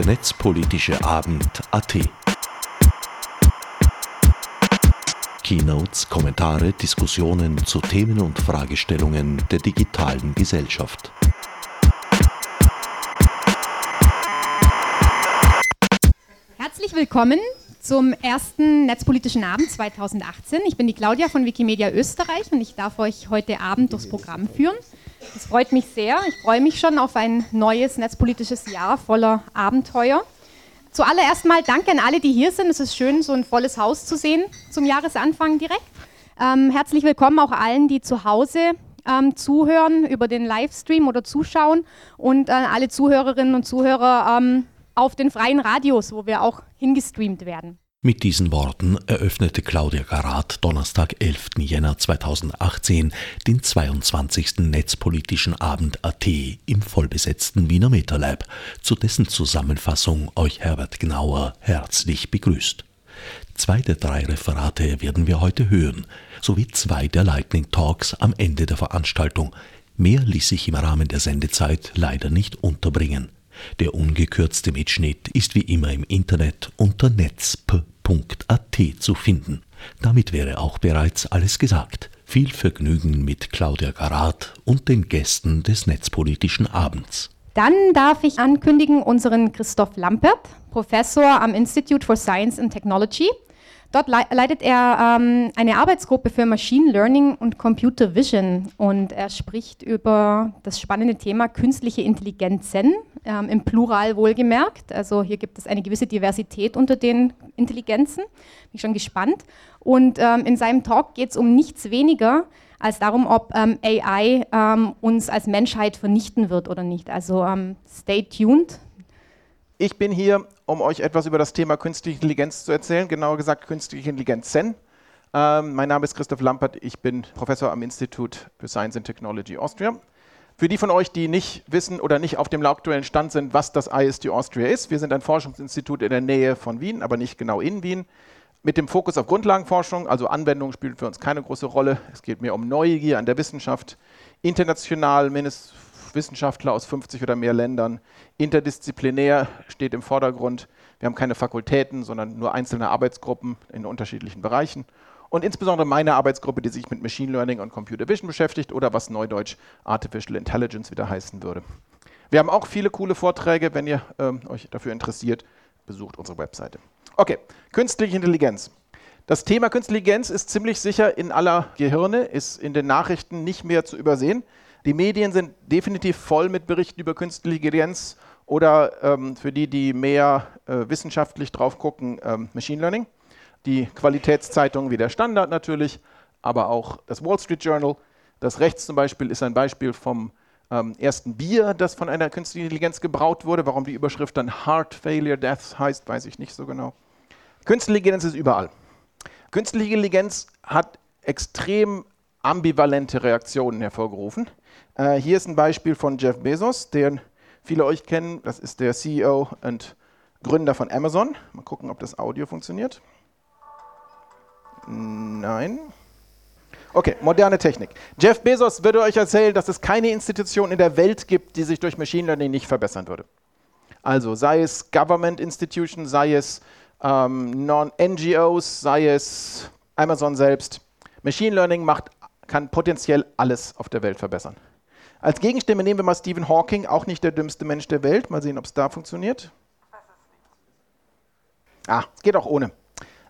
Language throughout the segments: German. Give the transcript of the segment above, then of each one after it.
der netzpolitische Abend AT. Keynotes, Kommentare, Diskussionen zu Themen und Fragestellungen der digitalen Gesellschaft. Herzlich willkommen zum ersten Netzpolitischen Abend 2018. Ich bin die Claudia von Wikimedia Österreich und ich darf euch heute Abend durchs Programm führen. Das freut mich sehr. Ich freue mich schon auf ein neues netzpolitisches Jahr voller Abenteuer. Zuallererst mal danke an alle, die hier sind. Es ist schön, so ein volles Haus zu sehen zum Jahresanfang direkt. Ähm, herzlich willkommen auch allen, die zu Hause ähm, zuhören über den Livestream oder zuschauen und äh, alle Zuhörerinnen und Zuhörer ähm, auf den freien Radios, wo wir auch hingestreamt werden. Mit diesen Worten eröffnete Claudia Garat Donnerstag, 11. Jänner 2018 den 22. Netzpolitischen Abend AT im vollbesetzten Wiener MetaLab, zu dessen Zusammenfassung euch Herbert Gnauer herzlich begrüßt. Zwei der drei Referate werden wir heute hören, sowie zwei der Lightning Talks am Ende der Veranstaltung. Mehr ließ sich im Rahmen der Sendezeit leider nicht unterbringen. Der ungekürzte Mitschnitt ist wie immer im Internet unter netzp.at zu finden. Damit wäre auch bereits alles gesagt. Viel Vergnügen mit Claudia Garat und den Gästen des Netzpolitischen Abends. Dann darf ich ankündigen unseren Christoph Lampert, Professor am Institute for Science and Technology Dort leitet er ähm, eine Arbeitsgruppe für Machine Learning und Computer Vision und er spricht über das spannende Thema künstliche Intelligenzen, ähm, im Plural wohlgemerkt. Also hier gibt es eine gewisse Diversität unter den Intelligenzen. Bin schon gespannt. Und ähm, in seinem Talk geht es um nichts weniger als darum, ob ähm, AI ähm, uns als Menschheit vernichten wird oder nicht. Also ähm, stay tuned. Ich bin hier, um euch etwas über das Thema künstliche Intelligenz zu erzählen, genauer gesagt künstliche Intelligenz Zen. Ähm, mein Name ist Christoph Lampert, ich bin Professor am Institut für Science and Technology Austria. Für die von euch, die nicht wissen oder nicht auf dem aktuellen Stand sind, was das ISD Austria ist, wir sind ein Forschungsinstitut in der Nähe von Wien, aber nicht genau in Wien, mit dem Fokus auf Grundlagenforschung, also Anwendungen spielen für uns keine große Rolle. Es geht mehr um Neugier an der Wissenschaft, international mindestens Wissenschaftler aus 50 oder mehr Ländern. Interdisziplinär steht im Vordergrund. Wir haben keine Fakultäten, sondern nur einzelne Arbeitsgruppen in unterschiedlichen Bereichen. Und insbesondere meine Arbeitsgruppe, die sich mit Machine Learning und Computer Vision beschäftigt oder was neudeutsch Artificial Intelligence wieder heißen würde. Wir haben auch viele coole Vorträge. Wenn ihr ähm, euch dafür interessiert, besucht unsere Webseite. Okay, künstliche Intelligenz. Das Thema Künstliche Intelligenz ist ziemlich sicher in aller Gehirne, ist in den Nachrichten nicht mehr zu übersehen. Die Medien sind definitiv voll mit Berichten über künstliche Intelligenz oder ähm, für die, die mehr äh, wissenschaftlich drauf gucken, ähm, Machine Learning. Die Qualitätszeitungen wie der Standard natürlich, aber auch das Wall Street Journal. Das Rechts zum Beispiel ist ein Beispiel vom ähm, ersten Bier, das von einer künstlichen Intelligenz gebraut wurde. Warum die Überschrift dann Heart Failure Death heißt, weiß ich nicht so genau. Künstliche Intelligenz ist überall. Künstliche Intelligenz hat extrem ambivalente Reaktionen hervorgerufen. Äh, hier ist ein Beispiel von Jeff Bezos, den viele euch kennen. Das ist der CEO und Gründer von Amazon. Mal gucken, ob das Audio funktioniert. Nein. Okay, moderne Technik. Jeff Bezos würde euch erzählen, dass es keine Institution in der Welt gibt, die sich durch Machine Learning nicht verbessern würde. Also sei es Government Institution, sei es ähm, Non-NGOs, sei es Amazon selbst. Machine Learning macht, kann potenziell alles auf der Welt verbessern. Als Gegenstimme nehmen wir mal Stephen Hawking, auch nicht der dümmste Mensch der Welt. Mal sehen, ob es da funktioniert. Ah, geht auch ohne.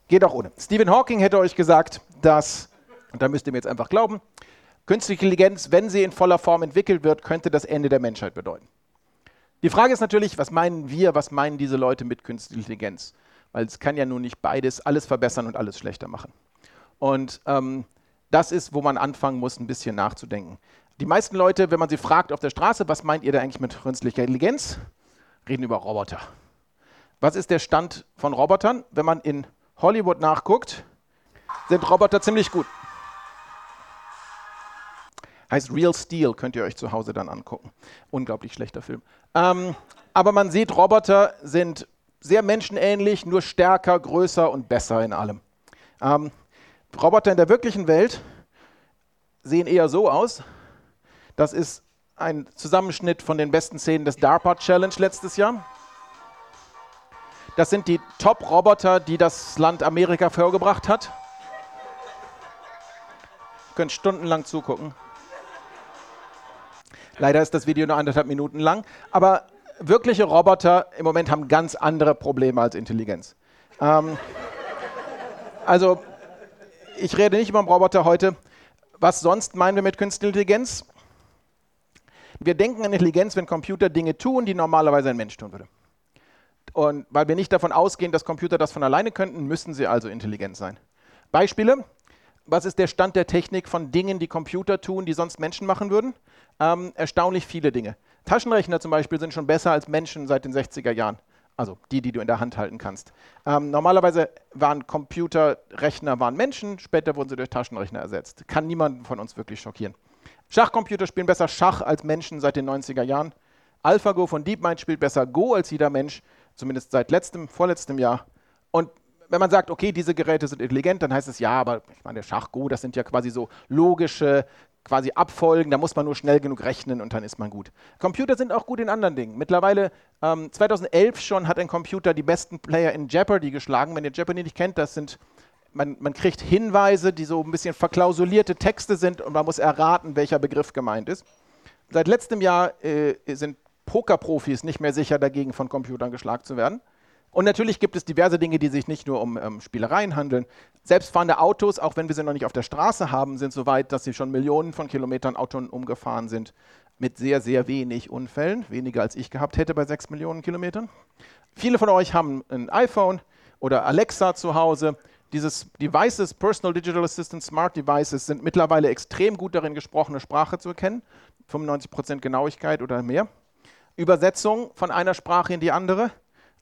Geht auch ohne. Stephen Hawking hätte euch gesagt, dass, und da müsst ihr mir jetzt einfach glauben, künstliche Intelligenz, wenn sie in voller Form entwickelt wird, könnte das Ende der Menschheit bedeuten. Die Frage ist natürlich, was meinen wir, was meinen diese Leute mit künstlicher Intelligenz? Weil es kann ja nun nicht beides, alles verbessern und alles schlechter machen. Und ähm, das ist, wo man anfangen muss, ein bisschen nachzudenken. Die meisten Leute, wenn man sie fragt auf der Straße, was meint ihr da eigentlich mit künstlicher Intelligenz, reden über Roboter. Was ist der Stand von Robotern? Wenn man in Hollywood nachguckt, sind Roboter ziemlich gut. Heißt Real Steel, könnt ihr euch zu Hause dann angucken. Unglaublich schlechter Film. Ähm, aber man sieht, Roboter sind sehr menschenähnlich, nur stärker, größer und besser in allem. Ähm, Roboter in der wirklichen Welt sehen eher so aus. Das ist ein Zusammenschnitt von den besten Szenen des DARPA Challenge letztes Jahr. Das sind die Top-Roboter, die das Land Amerika vorgebracht hat. Ihr könnt stundenlang zugucken. Leider ist das Video nur anderthalb Minuten lang, aber wirkliche Roboter im Moment haben ganz andere Probleme als Intelligenz. Ähm, also, ich rede nicht über Roboter heute. Was sonst meinen wir mit künstlicher Intelligenz? Wir denken an Intelligenz, wenn Computer Dinge tun, die normalerweise ein Mensch tun würde. Und weil wir nicht davon ausgehen, dass Computer das von alleine könnten, müssen sie also intelligent sein. Beispiele. Was ist der Stand der Technik von Dingen, die Computer tun, die sonst Menschen machen würden? Ähm, erstaunlich viele Dinge. Taschenrechner zum Beispiel sind schon besser als Menschen seit den 60er Jahren. Also die, die du in der Hand halten kannst. Ähm, normalerweise waren Computerrechner waren Menschen, später wurden sie durch Taschenrechner ersetzt. Kann niemanden von uns wirklich schockieren. Schachcomputer spielen besser Schach als Menschen seit den 90er Jahren. AlphaGo von DeepMind spielt besser Go als jeder Mensch, zumindest seit letztem, vorletztem Jahr. Und wenn man sagt, okay, diese Geräte sind intelligent, dann heißt es ja, aber ich meine, Schach, Go, das sind ja quasi so logische quasi Abfolgen, da muss man nur schnell genug rechnen und dann ist man gut. Computer sind auch gut in anderen Dingen. Mittlerweile, ähm, 2011 schon, hat ein Computer die besten Player in Jeopardy geschlagen. Wenn ihr Jeopardy nicht kennt, das sind man, man, kriegt Hinweise, die so ein bisschen verklausulierte Texte sind und man muss erraten, welcher Begriff gemeint ist. Seit letztem Jahr äh, sind Pokerprofis nicht mehr sicher dagegen, von Computern geschlagen zu werden. Und natürlich gibt es diverse Dinge, die sich nicht nur um ähm, Spielereien handeln. Selbstfahrende Autos, auch wenn wir sie noch nicht auf der Straße haben, sind so weit, dass sie schon Millionen von Kilometern autonom gefahren sind, mit sehr, sehr wenig Unfällen, weniger als ich gehabt hätte bei sechs Millionen Kilometern. Viele von euch haben ein iPhone oder Alexa zu Hause dieses Devices, Personal Digital Assistant Smart Devices, sind mittlerweile extrem gut darin, gesprochene Sprache zu erkennen. 95% Genauigkeit oder mehr. Übersetzung von einer Sprache in die andere.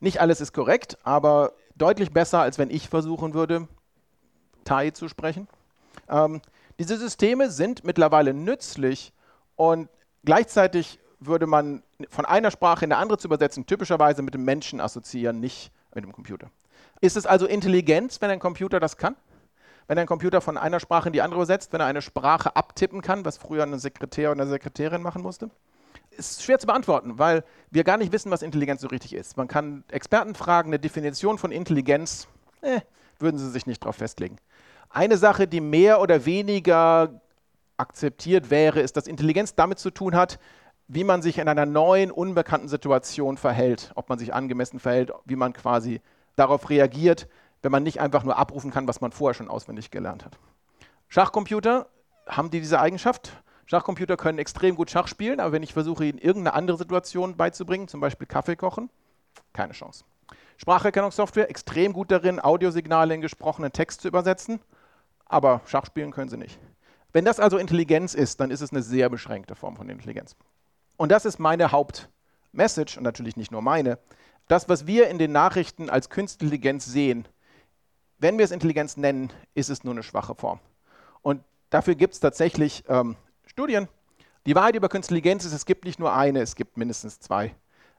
Nicht alles ist korrekt, aber deutlich besser, als wenn ich versuchen würde, Thai zu sprechen. Ähm, diese Systeme sind mittlerweile nützlich und gleichzeitig würde man von einer Sprache in eine andere zu übersetzen, typischerweise mit dem Menschen assoziieren, nicht mit dem Computer. Ist es also Intelligenz, wenn ein Computer das kann? Wenn ein Computer von einer Sprache in die andere übersetzt, wenn er eine Sprache abtippen kann, was früher ein Sekretär oder eine Sekretärin machen musste? Ist schwer zu beantworten, weil wir gar nicht wissen, was Intelligenz so richtig ist. Man kann Experten fragen, eine Definition von Intelligenz, eh, würden sie sich nicht darauf festlegen. Eine Sache, die mehr oder weniger akzeptiert wäre, ist, dass Intelligenz damit zu tun hat, wie man sich in einer neuen, unbekannten Situation verhält, ob man sich angemessen verhält, wie man quasi darauf reagiert, wenn man nicht einfach nur abrufen kann, was man vorher schon auswendig gelernt hat. Schachcomputer haben die diese Eigenschaft. Schachcomputer können extrem gut Schach spielen, aber wenn ich versuche, ihnen irgendeine andere Situation beizubringen, zum Beispiel Kaffee kochen, keine Chance. Spracherkennungssoftware extrem gut darin, Audiosignale in gesprochenen Text zu übersetzen, aber Schach spielen können sie nicht. Wenn das also Intelligenz ist, dann ist es eine sehr beschränkte Form von Intelligenz. Und das ist meine Hauptmessage und natürlich nicht nur meine das, was wir in den Nachrichten als Künstliche Intelligenz sehen, wenn wir es Intelligenz nennen, ist es nur eine schwache Form. Und dafür gibt es tatsächlich ähm, Studien. Die Wahrheit über Künstliche Intelligenz ist, es gibt nicht nur eine, es gibt mindestens zwei.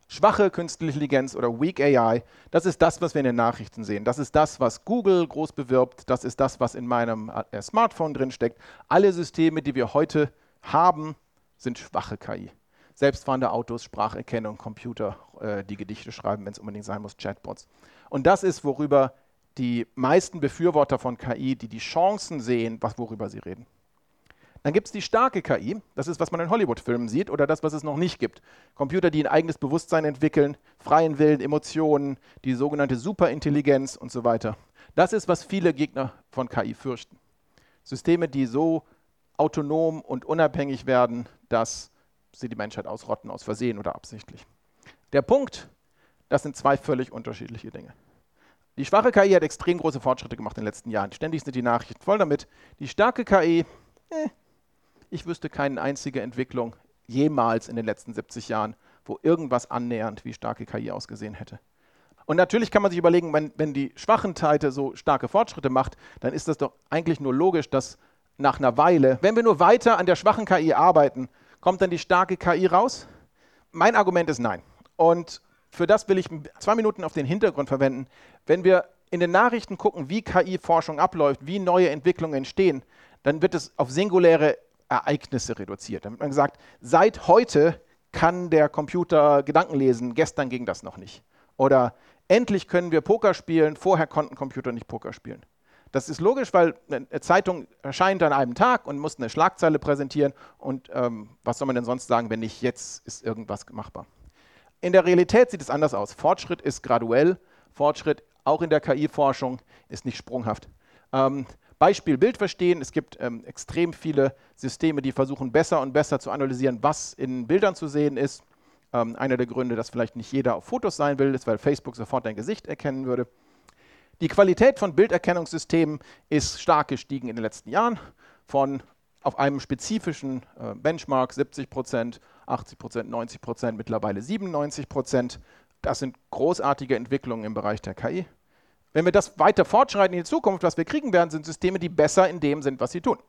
Schwache Künstliche Intelligenz oder Weak AI, das ist das, was wir in den Nachrichten sehen. Das ist das, was Google groß bewirbt. Das ist das, was in meinem äh, Smartphone drinsteckt. Alle Systeme, die wir heute haben, sind schwache KI selbstfahrende Autos, Spracherkennung, Computer, äh, die Gedichte schreiben, wenn es unbedingt sein muss, Chatbots. Und das ist, worüber die meisten Befürworter von KI, die die Chancen sehen, was, worüber sie reden. Dann gibt es die starke KI, das ist, was man in Hollywood-Filmen sieht, oder das, was es noch nicht gibt. Computer, die ein eigenes Bewusstsein entwickeln, freien Willen, Emotionen, die sogenannte Superintelligenz und so weiter. Das ist, was viele Gegner von KI fürchten. Systeme, die so autonom und unabhängig werden, dass sie die Menschheit ausrotten aus Versehen oder absichtlich. Der Punkt, das sind zwei völlig unterschiedliche Dinge. Die schwache KI hat extrem große Fortschritte gemacht in den letzten Jahren. Ständig sind die Nachrichten voll damit. Die starke KI, eh, ich wüsste keine einzige Entwicklung jemals in den letzten 70 Jahren, wo irgendwas annähernd wie starke KI ausgesehen hätte. Und natürlich kann man sich überlegen, wenn, wenn die schwachen Seite so starke Fortschritte macht, dann ist das doch eigentlich nur logisch, dass nach einer Weile, wenn wir nur weiter an der schwachen KI arbeiten, Kommt dann die starke KI raus? Mein Argument ist nein. Und für das will ich zwei Minuten auf den Hintergrund verwenden. Wenn wir in den Nachrichten gucken, wie KI-Forschung abläuft, wie neue Entwicklungen entstehen, dann wird es auf singuläre Ereignisse reduziert. Dann wird man gesagt, seit heute kann der Computer Gedanken lesen, gestern ging das noch nicht. Oder Endlich können wir Poker spielen. Vorher konnten Computer nicht Poker spielen. Das ist logisch, weil eine Zeitung erscheint an einem Tag und muss eine Schlagzeile präsentieren. Und ähm, was soll man denn sonst sagen, wenn nicht jetzt ist irgendwas machbar? In der Realität sieht es anders aus. Fortschritt ist graduell. Fortschritt auch in der KI-Forschung ist nicht sprunghaft. Ähm, Beispiel Bild verstehen. Es gibt ähm, extrem viele Systeme, die versuchen besser und besser zu analysieren, was in Bildern zu sehen ist. Ähm, einer der Gründe, dass vielleicht nicht jeder auf Fotos sein will, ist, weil Facebook sofort dein Gesicht erkennen würde. Die Qualität von Bilderkennungssystemen ist stark gestiegen in den letzten Jahren von auf einem spezifischen äh, Benchmark 70 Prozent, 80 Prozent, 90 Prozent, mittlerweile 97 Prozent. Das sind großartige Entwicklungen im Bereich der KI. Wenn wir das weiter fortschreiten in die Zukunft, was wir kriegen werden, sind Systeme, die besser in dem sind, was sie tun.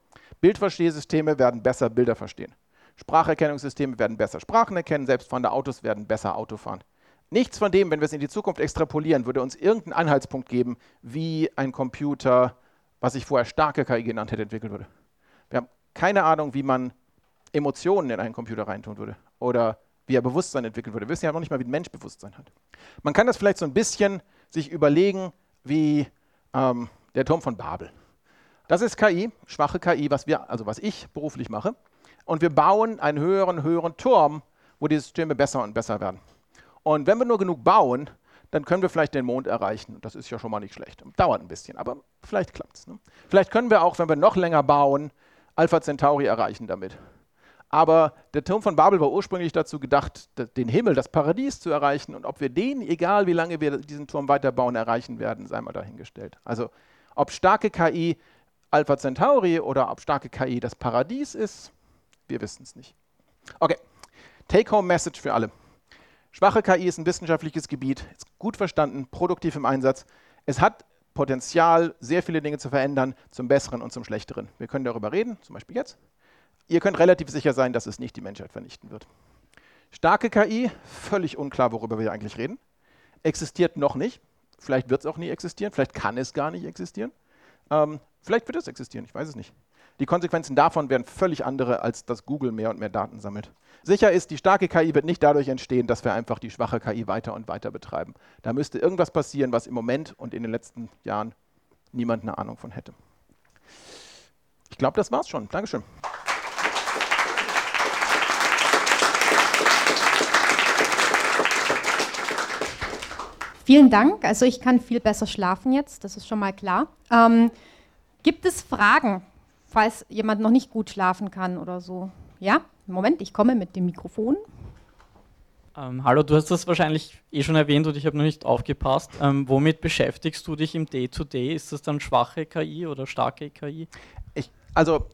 Bildverstehsysteme werden besser Bilder verstehen. Spracherkennungssysteme werden besser Sprachen erkennen, selbstfahrende Autos werden besser Auto fahren. Nichts von dem, wenn wir es in die Zukunft extrapolieren, würde uns irgendeinen Anhaltspunkt geben, wie ein Computer, was ich vorher starke KI genannt hätte, entwickelt würde. Wir haben keine Ahnung, wie man Emotionen in einen Computer reintun würde oder wie er Bewusstsein entwickeln würde. Wir wissen ja noch nicht mal, wie ein Mensch Bewusstsein hat. Man kann das vielleicht so ein bisschen sich überlegen, wie ähm, der Turm von Babel. Das ist KI, schwache KI, was wir, also was ich beruflich mache und wir bauen einen höheren, höheren Turm, wo die Systeme besser und besser werden. Und wenn wir nur genug bauen, dann können wir vielleicht den Mond erreichen. Das ist ja schon mal nicht schlecht. Dauert ein bisschen, aber vielleicht klappt es. Ne? Vielleicht können wir auch, wenn wir noch länger bauen, Alpha Centauri erreichen damit. Aber der Turm von Babel war ursprünglich dazu gedacht, den Himmel, das Paradies zu erreichen. Und ob wir den, egal wie lange wir diesen Turm weiterbauen, erreichen werden, sei mal dahingestellt. Also ob starke KI Alpha Centauri oder ob starke KI das Paradies ist, wir wissen es nicht. Okay, Take-Home-Message für alle. Schwache KI ist ein wissenschaftliches Gebiet, ist gut verstanden, produktiv im Einsatz. Es hat Potenzial, sehr viele Dinge zu verändern, zum Besseren und zum Schlechteren. Wir können darüber reden, zum Beispiel jetzt. Ihr könnt relativ sicher sein, dass es nicht die Menschheit vernichten wird. Starke KI, völlig unklar, worüber wir eigentlich reden. Existiert noch nicht. Vielleicht wird es auch nie existieren. Vielleicht kann es gar nicht existieren. Ähm, vielleicht wird es existieren, ich weiß es nicht. Die Konsequenzen davon wären völlig andere, als dass Google mehr und mehr Daten sammelt. Sicher ist, die starke KI wird nicht dadurch entstehen, dass wir einfach die schwache KI weiter und weiter betreiben. Da müsste irgendwas passieren, was im Moment und in den letzten Jahren niemand eine Ahnung von hätte. Ich glaube, das war's schon. Dankeschön. Vielen Dank. Also ich kann viel besser schlafen jetzt, das ist schon mal klar. Ähm, gibt es Fragen falls jemand noch nicht gut schlafen kann oder so. Ja, Moment, ich komme mit dem Mikrofon. Ähm, hallo, du hast das wahrscheinlich eh schon erwähnt und ich habe noch nicht aufgepasst. Ähm, womit beschäftigst du dich im Day-to-Day? -Day? Ist das dann schwache KI oder starke KI? Ich, also,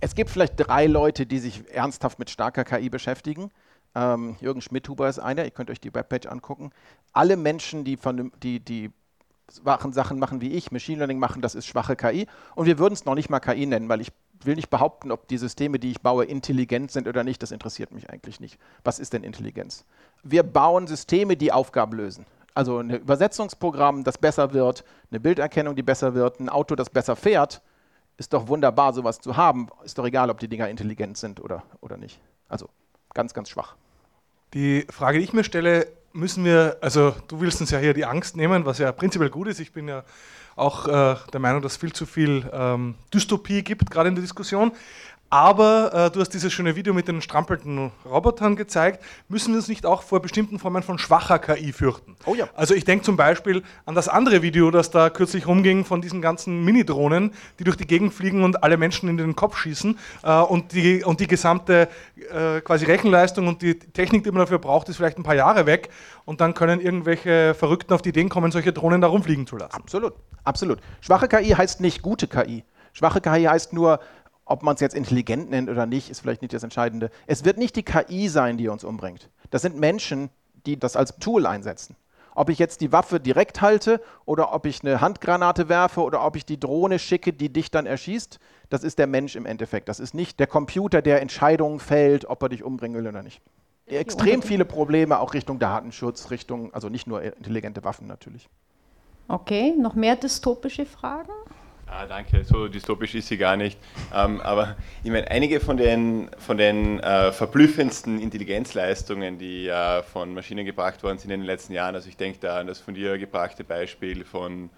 es gibt vielleicht drei Leute, die sich ernsthaft mit starker KI beschäftigen. Ähm, Jürgen Schmidhuber ist einer, ihr könnt euch die Webpage angucken. Alle Menschen, die, von, die, die Sachen machen wie ich, Machine Learning machen, das ist schwache KI. Und wir würden es noch nicht mal KI nennen, weil ich will nicht behaupten, ob die Systeme, die ich baue, intelligent sind oder nicht. Das interessiert mich eigentlich nicht. Was ist denn Intelligenz? Wir bauen Systeme, die Aufgaben lösen. Also ein Übersetzungsprogramm, das besser wird, eine Bilderkennung, die besser wird, ein Auto, das besser fährt. Ist doch wunderbar, sowas zu haben. Ist doch egal, ob die Dinger intelligent sind oder, oder nicht. Also ganz, ganz schwach. Die Frage, die ich mir stelle, müssen wir, also du willst uns ja hier die Angst nehmen, was ja prinzipiell gut ist. Ich bin ja auch äh, der Meinung, dass es viel zu viel ähm, Dystopie gibt, gerade in der Diskussion. Aber äh, du hast dieses schöne Video mit den strampelnden Robotern gezeigt. Müssen wir uns nicht auch vor bestimmten Formen von schwacher KI fürchten? Oh ja. Also ich denke zum Beispiel an das andere Video, das da kürzlich rumging von diesen ganzen Mini-Drohnen, die durch die Gegend fliegen und alle Menschen in den Kopf schießen. Äh, und, die, und die gesamte äh, quasi Rechenleistung und die Technik, die man dafür braucht, ist vielleicht ein paar Jahre weg. Und dann können irgendwelche Verrückten auf die Ideen kommen, solche Drohnen da rumfliegen zu lassen. Absolut, absolut. Schwache KI heißt nicht gute KI. Schwache KI heißt nur, ob man es jetzt intelligent nennt oder nicht, ist vielleicht nicht das Entscheidende. Es wird nicht die KI sein, die uns umbringt. Das sind Menschen, die das als Tool einsetzen. Ob ich jetzt die Waffe direkt halte oder ob ich eine Handgranate werfe oder ob ich die Drohne schicke, die dich dann erschießt, das ist der Mensch im Endeffekt. Das ist nicht der Computer, der Entscheidungen fällt, ob er dich umbringen will oder nicht. Extrem viele Probleme auch Richtung Datenschutz, Richtung, also nicht nur intelligente Waffen natürlich. Okay, noch mehr dystopische Fragen? Ah, danke, so dystopisch ist sie gar nicht. Ähm, aber ich meine, einige von den, von den äh, verblüffendsten Intelligenzleistungen, die äh, von Maschinen gebracht worden sind in den letzten Jahren, also ich denke da an das von dir gebrachte Beispiel von,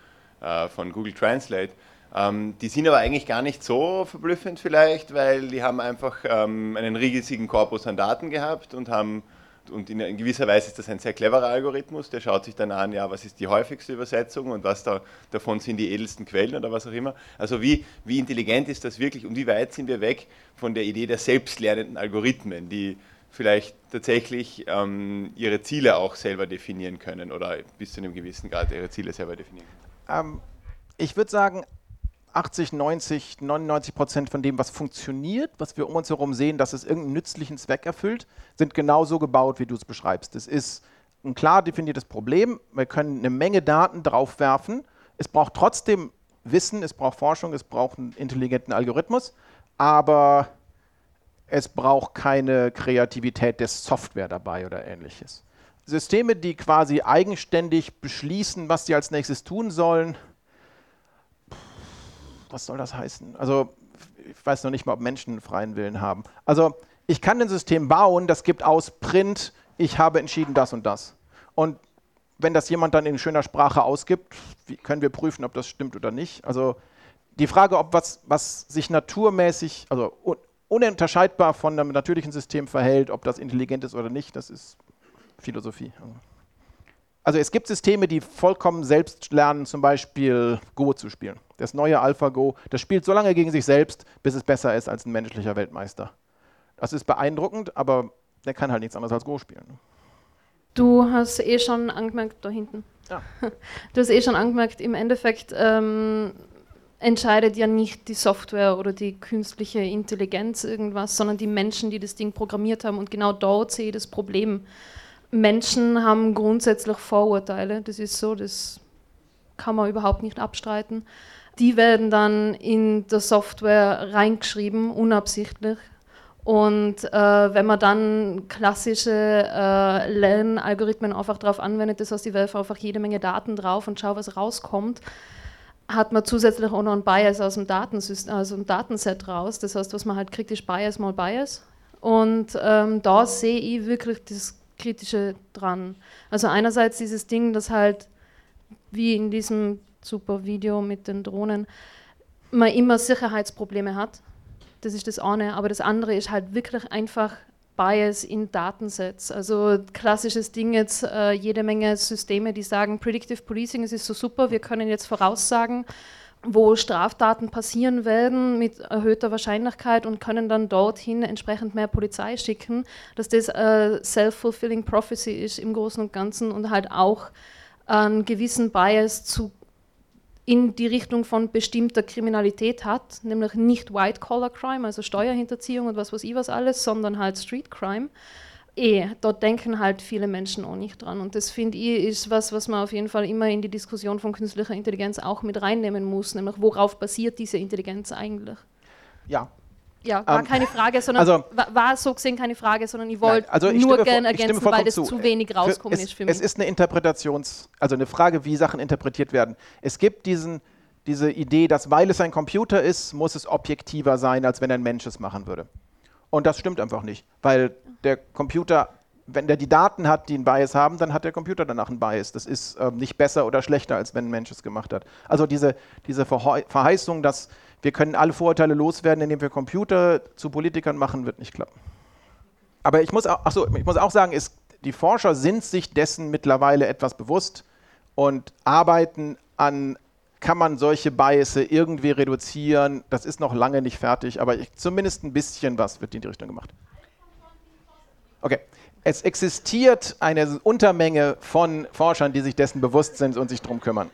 äh, von Google Translate, ähm, die sind aber eigentlich gar nicht so verblüffend vielleicht, weil die haben einfach ähm, einen riesigen Korpus an Daten gehabt und haben und in, gewisser Weise ist das ein sehr cleverer Algorithmus, der schaut sich dann an, ja, was ist die häufigste Übersetzung und was da, davon sind die edelsten Quellen oder was auch immer. Also wie, wie intelligent ist das wirklich und wie weit sind wir weg von der Idee der selbstlernenden Algorithmen, die vielleicht tatsächlich ähm, ihre Ziele auch selber definieren können oder bis zu einem gewissen Grad ihre Ziele selber definieren können? Ähm, ich würde sagen, 80, 90, 99 Prozent von dem, was funktioniert, was wir um uns herum sehen, dass es irgendeinen nützlichen Zweck erfüllt, sind genauso gebaut, wie du es beschreibst. Es ist ein klar definiertes Problem. Wir können eine Menge Daten draufwerfen. Es braucht trotzdem Wissen, es braucht Forschung, es braucht einen intelligenten Algorithmus, aber es braucht keine Kreativität der Software dabei oder ähnliches. Systeme, die quasi eigenständig beschließen, was sie als nächstes tun sollen, was soll das heißen? Also ich weiß noch nicht mal, ob Menschen freien Willen haben. Also ich kann ein System bauen, das gibt aus Print, ich habe entschieden das und das. Und wenn das jemand dann in schöner Sprache ausgibt, können wir prüfen, ob das stimmt oder nicht. Also die Frage, ob was, was sich naturmäßig, also un ununterscheidbar von einem natürlichen System verhält, ob das intelligent ist oder nicht, das ist Philosophie. Also es gibt Systeme, die vollkommen selbst lernen, zum Beispiel Go zu spielen. Das neue AlphaGo, das spielt so lange gegen sich selbst, bis es besser ist als ein menschlicher Weltmeister. Das ist beeindruckend, aber der kann halt nichts anderes als Go spielen. Du hast eh schon angemerkt, da hinten. Ja. Du hast eh schon angemerkt, im Endeffekt ähm, entscheidet ja nicht die Software oder die künstliche Intelligenz irgendwas, sondern die Menschen, die das Ding programmiert haben. Und genau dort sehe ich das Problem. Menschen haben grundsätzlich Vorurteile, das ist so, das kann man überhaupt nicht abstreiten die werden dann in der Software reingeschrieben, unabsichtlich. Und äh, wenn man dann klassische äh, Lernalgorithmen einfach darauf anwendet, das heißt, die werfen einfach jede Menge Daten drauf und schauen, was rauskommt, hat man zusätzlich auch noch ein Bias aus dem Datensystem, also ein Datenset raus. Das heißt, was man halt kritisch Bias mal Bias. Und ähm, da sehe ich wirklich das Kritische dran. Also einerseits dieses Ding, das halt wie in diesem super Video mit den Drohnen, man immer Sicherheitsprobleme hat. Das ist das eine. Aber das andere ist halt wirklich einfach Bias in Datensets. Also klassisches Ding jetzt, äh, jede Menge Systeme, die sagen, Predictive Policing, es ist so super, wir können jetzt voraussagen, wo Straftaten passieren werden mit erhöhter Wahrscheinlichkeit und können dann dorthin entsprechend mehr Polizei schicken, dass das äh, self-fulfilling prophecy ist im Großen und Ganzen und halt auch einen gewissen Bias zu in die Richtung von bestimmter Kriminalität hat, nämlich nicht White-Collar-Crime, also Steuerhinterziehung und was weiß ich was alles, sondern halt Street-Crime. Eh, dort denken halt viele Menschen auch nicht dran. Und das finde ich ist was, was man auf jeden Fall immer in die Diskussion von künstlicher Intelligenz auch mit reinnehmen muss, nämlich worauf basiert diese Intelligenz eigentlich? Ja, ja, war ähm, keine Frage, sondern also, war, so gesehen keine Frage, sondern ich wollte also nur gerne ergänzen, weil das zu, zu wenig rauskommen ist für mich. Es ist eine Interpretations-, also eine Frage, wie Sachen interpretiert werden. Es gibt diesen, diese Idee, dass weil es ein Computer ist, muss es objektiver sein, als wenn ein Mensch es machen würde. Und das stimmt einfach nicht, weil der Computer, wenn der die Daten hat, die einen Bias haben, dann hat der Computer danach einen Bias. Das ist äh, nicht besser oder schlechter, als wenn ein Mensch es gemacht hat. Also diese, diese Verheißung, dass wir können alle Vorurteile loswerden, indem wir Computer zu Politikern machen, wird nicht klappen. Aber ich muss auch, achso, ich muss auch sagen, ist, die Forscher sind sich dessen mittlerweile etwas bewusst und arbeiten an, kann man solche Biasse irgendwie reduzieren. Das ist noch lange nicht fertig, aber ich, zumindest ein bisschen was wird in die Richtung gemacht. Okay. Es existiert eine Untermenge von Forschern, die sich dessen bewusst sind und sich darum kümmern.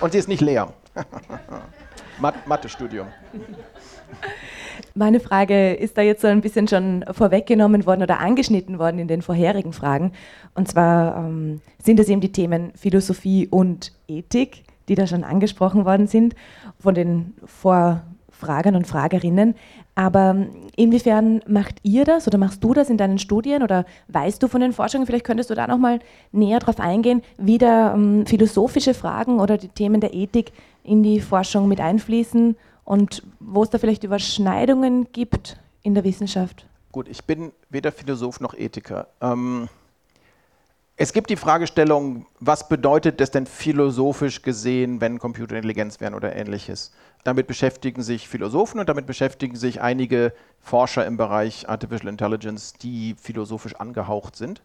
Und sie ist nicht leer. Mathe-Studium. Meine Frage ist da jetzt so ein bisschen schon vorweggenommen worden oder angeschnitten worden in den vorherigen Fragen. Und zwar ähm, sind es eben die Themen Philosophie und Ethik, die da schon angesprochen worden sind. Von den vor, Fragern und Fragerinnen. Aber inwiefern macht ihr das oder machst du das in deinen Studien oder weißt du von den Forschungen? Vielleicht könntest du da nochmal näher darauf eingehen, wie da ähm, philosophische Fragen oder die Themen der Ethik in die Forschung mit einfließen und wo es da vielleicht Überschneidungen gibt in der Wissenschaft. Gut, ich bin weder Philosoph noch Ethiker. Ähm, es gibt die Fragestellung, was bedeutet das denn philosophisch gesehen, wenn Computerintelligenz wären oder ähnliches? Damit beschäftigen sich Philosophen und damit beschäftigen sich einige Forscher im Bereich Artificial Intelligence, die philosophisch angehaucht sind.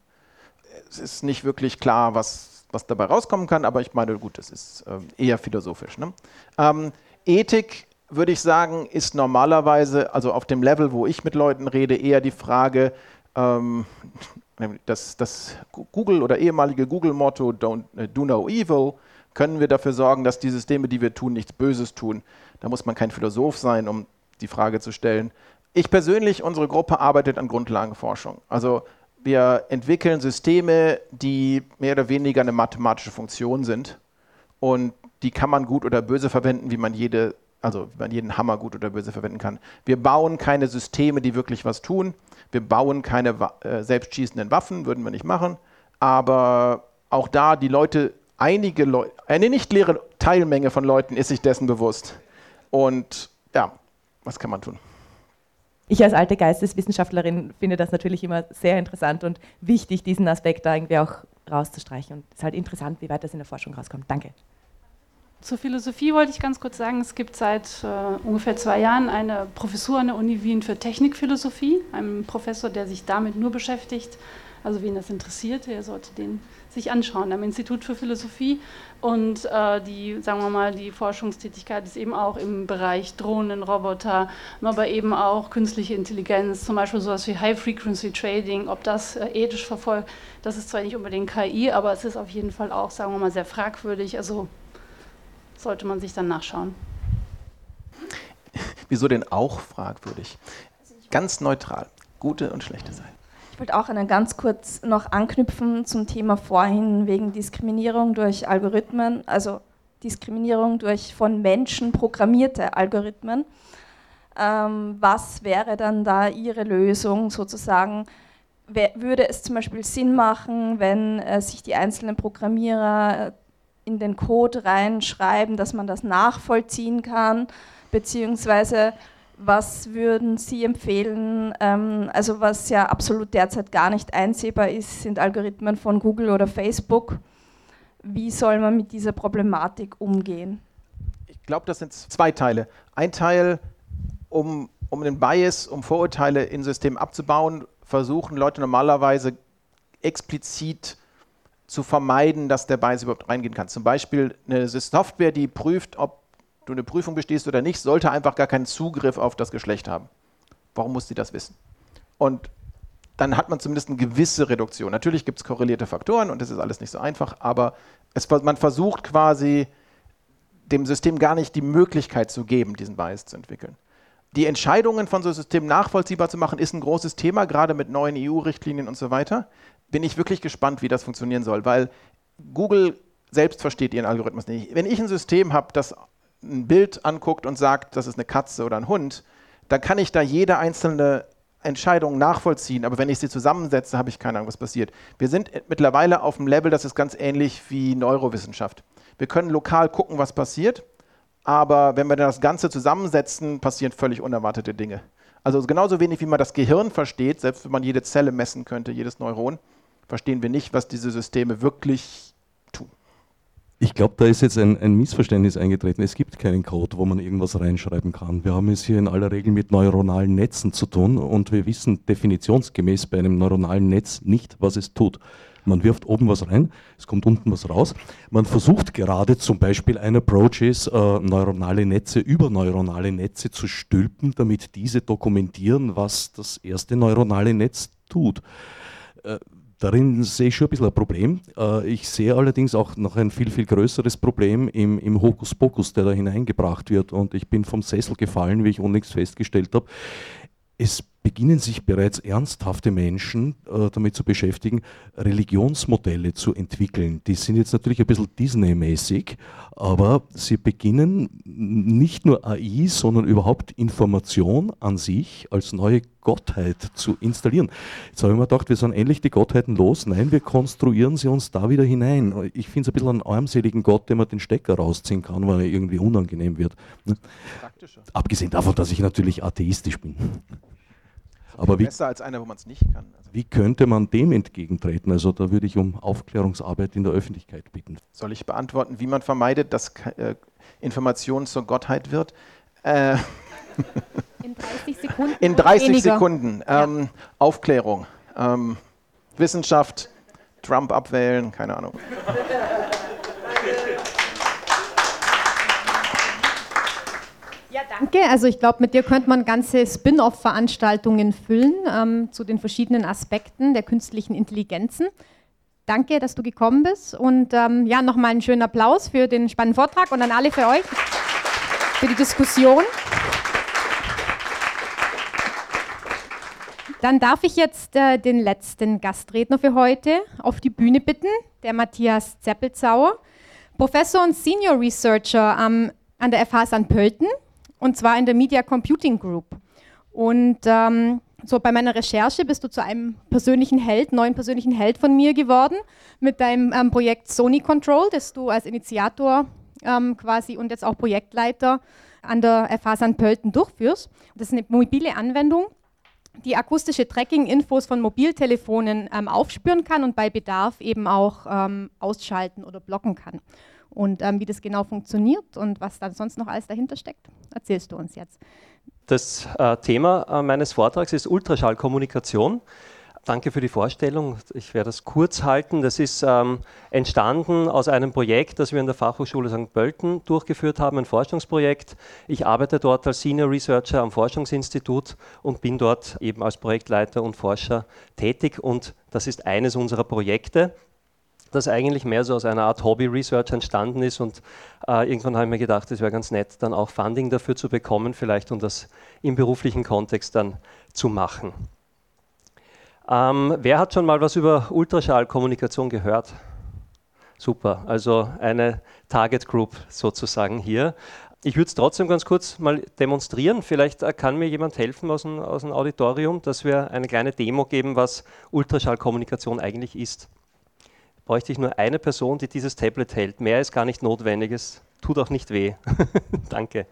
Es ist nicht wirklich klar, was, was dabei rauskommen kann, aber ich meine, gut, das ist ähm, eher philosophisch. Ne? Ähm, Ethik, würde ich sagen, ist normalerweise, also auf dem Level, wo ich mit Leuten rede, eher die Frage, ähm, das, das Google oder ehemalige Google-Motto äh, Do No Evil, können wir dafür sorgen, dass die Systeme, die wir tun, nichts Böses tun. Da muss man kein Philosoph sein, um die Frage zu stellen. Ich persönlich, unsere Gruppe arbeitet an Grundlagenforschung. Also wir entwickeln Systeme, die mehr oder weniger eine mathematische Funktion sind. Und die kann man gut oder böse verwenden, wie man jede, also wie man jeden Hammer gut oder böse verwenden kann. Wir bauen keine Systeme, die wirklich was tun. Wir bauen keine äh, selbstschießenden Waffen, würden wir nicht machen. Aber auch da die Leute, einige Leute, eine nicht leere Teilmenge von Leuten ist sich dessen bewusst. Und ja, was kann man tun? Ich als alte Geisteswissenschaftlerin finde das natürlich immer sehr interessant und wichtig, diesen Aspekt da irgendwie auch rauszustreichen. Und es ist halt interessant, wie weit das in der Forschung rauskommt. Danke. Zur Philosophie wollte ich ganz kurz sagen, es gibt seit äh, ungefähr zwei Jahren eine Professur an der Uni Wien für Technikphilosophie, einen Professor, der sich damit nur beschäftigt. Also wen das interessiert, der sollte den sich anschauen am Institut für Philosophie. Und äh, die, sagen wir mal, die Forschungstätigkeit ist eben auch im Bereich Drohnen, Roboter, aber eben auch künstliche Intelligenz, zum Beispiel sowas wie High-Frequency-Trading, ob das äh, ethisch verfolgt, das ist zwar nicht unbedingt KI, aber es ist auf jeden Fall auch, sagen wir mal, sehr fragwürdig. Also sollte man sich dann nachschauen. Wieso denn auch fragwürdig? Ganz neutral, gute und schlechte Seiten. Ich wollte auch ganz kurz noch anknüpfen zum Thema vorhin wegen Diskriminierung durch Algorithmen, also Diskriminierung durch von Menschen programmierte Algorithmen. Ähm, was wäre dann da Ihre Lösung sozusagen? würde es zum Beispiel Sinn machen, wenn äh, sich die einzelnen Programmierer in den Code reinschreiben, dass man das nachvollziehen kann, beziehungsweise was würden Sie empfehlen? Ähm, also was ja absolut derzeit gar nicht einsehbar ist, sind Algorithmen von Google oder Facebook. Wie soll man mit dieser Problematik umgehen? Ich glaube, das sind zwei Teile. Ein Teil, um, um den Bias, um Vorurteile in Systemen abzubauen, versuchen Leute normalerweise explizit zu vermeiden, dass der Bias überhaupt reingehen kann. Zum Beispiel eine Software, die prüft, ob du eine Prüfung bestehst oder nicht, sollte einfach gar keinen Zugriff auf das Geschlecht haben. Warum muss sie das wissen? Und dann hat man zumindest eine gewisse Reduktion. Natürlich gibt es korrelierte Faktoren und das ist alles nicht so einfach, aber es, man versucht quasi dem System gar nicht die Möglichkeit zu geben, diesen Bias zu entwickeln. Die Entscheidungen von so Systemen nachvollziehbar zu machen, ist ein großes Thema, gerade mit neuen EU-Richtlinien und so weiter bin ich wirklich gespannt, wie das funktionieren soll, weil Google selbst versteht ihren Algorithmus nicht. Wenn ich ein System habe, das ein Bild anguckt und sagt, das ist eine Katze oder ein Hund, dann kann ich da jede einzelne Entscheidung nachvollziehen, aber wenn ich sie zusammensetze, habe ich keine Ahnung, was passiert. Wir sind mittlerweile auf einem Level, das ist ganz ähnlich wie Neurowissenschaft. Wir können lokal gucken, was passiert, aber wenn wir das Ganze zusammensetzen, passieren völlig unerwartete Dinge. Also genauso wenig wie man das Gehirn versteht, selbst wenn man jede Zelle messen könnte, jedes Neuron, verstehen wir nicht, was diese Systeme wirklich tun. Ich glaube, da ist jetzt ein, ein, Missverständnis eingetreten. Es gibt keinen Code, wo man irgendwas reinschreiben kann. Wir haben es hier in aller Regel mit neuronalen Netzen zu tun und wir wissen definitionsgemäß bei einem neuronalen Netz nicht, was es tut. Man wirft oben was rein, es kommt unten was raus. Man versucht gerade zum Beispiel ein Approach ist, äh, neuronale Netze über neuronale Netze zu stülpen, damit diese dokumentieren, was das erste neuronale Netz tut. Äh, Darin sehe ich schon ein bisschen ein Problem. Äh, ich sehe allerdings auch noch ein viel, viel größeres Problem im, im Hokuspokus, der da hineingebracht wird. Und ich bin vom Sessel gefallen, wie ich unlängst festgestellt habe. Es beginnen sich bereits ernsthafte Menschen äh, damit zu beschäftigen, Religionsmodelle zu entwickeln. Die sind jetzt natürlich ein bisschen Disney-mäßig, aber sie beginnen nicht nur AI, sondern überhaupt Information an sich als neue Gottheit zu installieren. Jetzt habe ich mir gedacht, wir sind endlich die Gottheiten los. Nein, wir konstruieren sie uns da wieder hinein. Ich finde es ein bisschen einen armseligen Gott, den man den Stecker rausziehen kann, weil er irgendwie unangenehm wird. Ne? Abgesehen davon, dass ich natürlich atheistisch bin. Aber wie, besser als einer, wo man es nicht kann. Also wie könnte man dem entgegentreten? Also da würde ich um Aufklärungsarbeit in der Öffentlichkeit bitten. Soll ich beantworten, wie man vermeidet, dass äh, Information zur Gottheit wird? Äh, in 30 Sekunden. In 30 Sekunden. Ähm, ja. Aufklärung. Ähm, Wissenschaft, Trump abwählen, keine Ahnung. Danke. Also ich glaube, mit dir könnte man ganze Spin-off-Veranstaltungen füllen ähm, zu den verschiedenen Aspekten der künstlichen Intelligenzen. Danke, dass du gekommen bist und ähm, ja, nochmal einen schönen Applaus für den spannenden Vortrag und an alle für euch für die Diskussion. Dann darf ich jetzt äh, den letzten Gastredner für heute auf die Bühne bitten, der Matthias Zeppelzauer, Professor und Senior Researcher ähm, an der FH St. Pölten und zwar in der Media Computing Group. Und ähm, so bei meiner Recherche bist du zu einem persönlichen Held, neuen persönlichen Held von mir geworden, mit deinem ähm, Projekt Sony Control, das du als Initiator ähm, quasi und jetzt auch Projektleiter an der FH St. Pölten durchführst. Das ist eine mobile Anwendung, die akustische Tracking-Infos von Mobiltelefonen ähm, aufspüren kann und bei Bedarf eben auch ähm, ausschalten oder blocken kann. Und ähm, wie das genau funktioniert und was dann sonst noch alles dahinter steckt, erzählst du uns jetzt. Das äh, Thema äh, meines Vortrags ist Ultraschallkommunikation. Danke für die Vorstellung. Ich werde das kurz halten. Das ist ähm, entstanden aus einem Projekt, das wir in der Fachhochschule St. Pölten durchgeführt haben, ein Forschungsprojekt. Ich arbeite dort als Senior Researcher am Forschungsinstitut und bin dort eben als Projektleiter und Forscher tätig. Und das ist eines unserer Projekte das eigentlich mehr so aus einer Art Hobby-Research entstanden ist und äh, irgendwann habe ich mir gedacht, es wäre ganz nett, dann auch Funding dafür zu bekommen, vielleicht um das im beruflichen Kontext dann zu machen. Ähm, wer hat schon mal was über Ultraschallkommunikation gehört? Super, also eine Target Group sozusagen hier. Ich würde es trotzdem ganz kurz mal demonstrieren. Vielleicht äh, kann mir jemand helfen aus dem, aus dem Auditorium, dass wir eine kleine Demo geben, was Ultraschallkommunikation eigentlich ist bräuchte ich nur eine Person, die dieses Tablet hält. Mehr ist gar nicht notwendig, es tut auch nicht weh. Danke.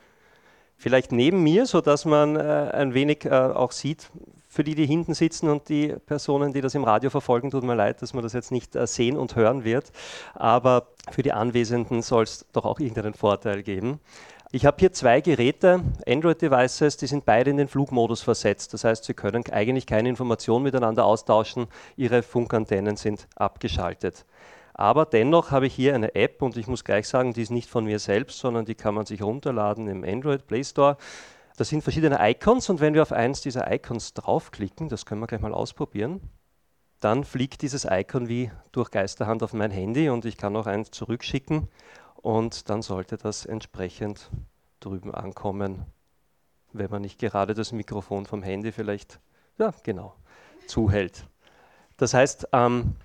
Vielleicht neben mir, sodass man äh, ein wenig äh, auch sieht, für die, die hinten sitzen und die Personen, die das im Radio verfolgen, tut mir leid, dass man das jetzt nicht äh, sehen und hören wird. Aber für die Anwesenden soll es doch auch irgendeinen Vorteil geben. Ich habe hier zwei Geräte, Android-Devices, die sind beide in den Flugmodus versetzt. Das heißt, sie können eigentlich keine Informationen miteinander austauschen. Ihre Funkantennen sind abgeschaltet. Aber dennoch habe ich hier eine App und ich muss gleich sagen, die ist nicht von mir selbst, sondern die kann man sich runterladen im Android Play Store. Das sind verschiedene Icons und wenn wir auf eins dieser Icons draufklicken, das können wir gleich mal ausprobieren, dann fliegt dieses Icon wie durch Geisterhand auf mein Handy und ich kann auch eins zurückschicken und dann sollte das entsprechend drüben ankommen, wenn man nicht gerade das Mikrofon vom Handy vielleicht, ja genau, zuhält. Das heißt, ähm,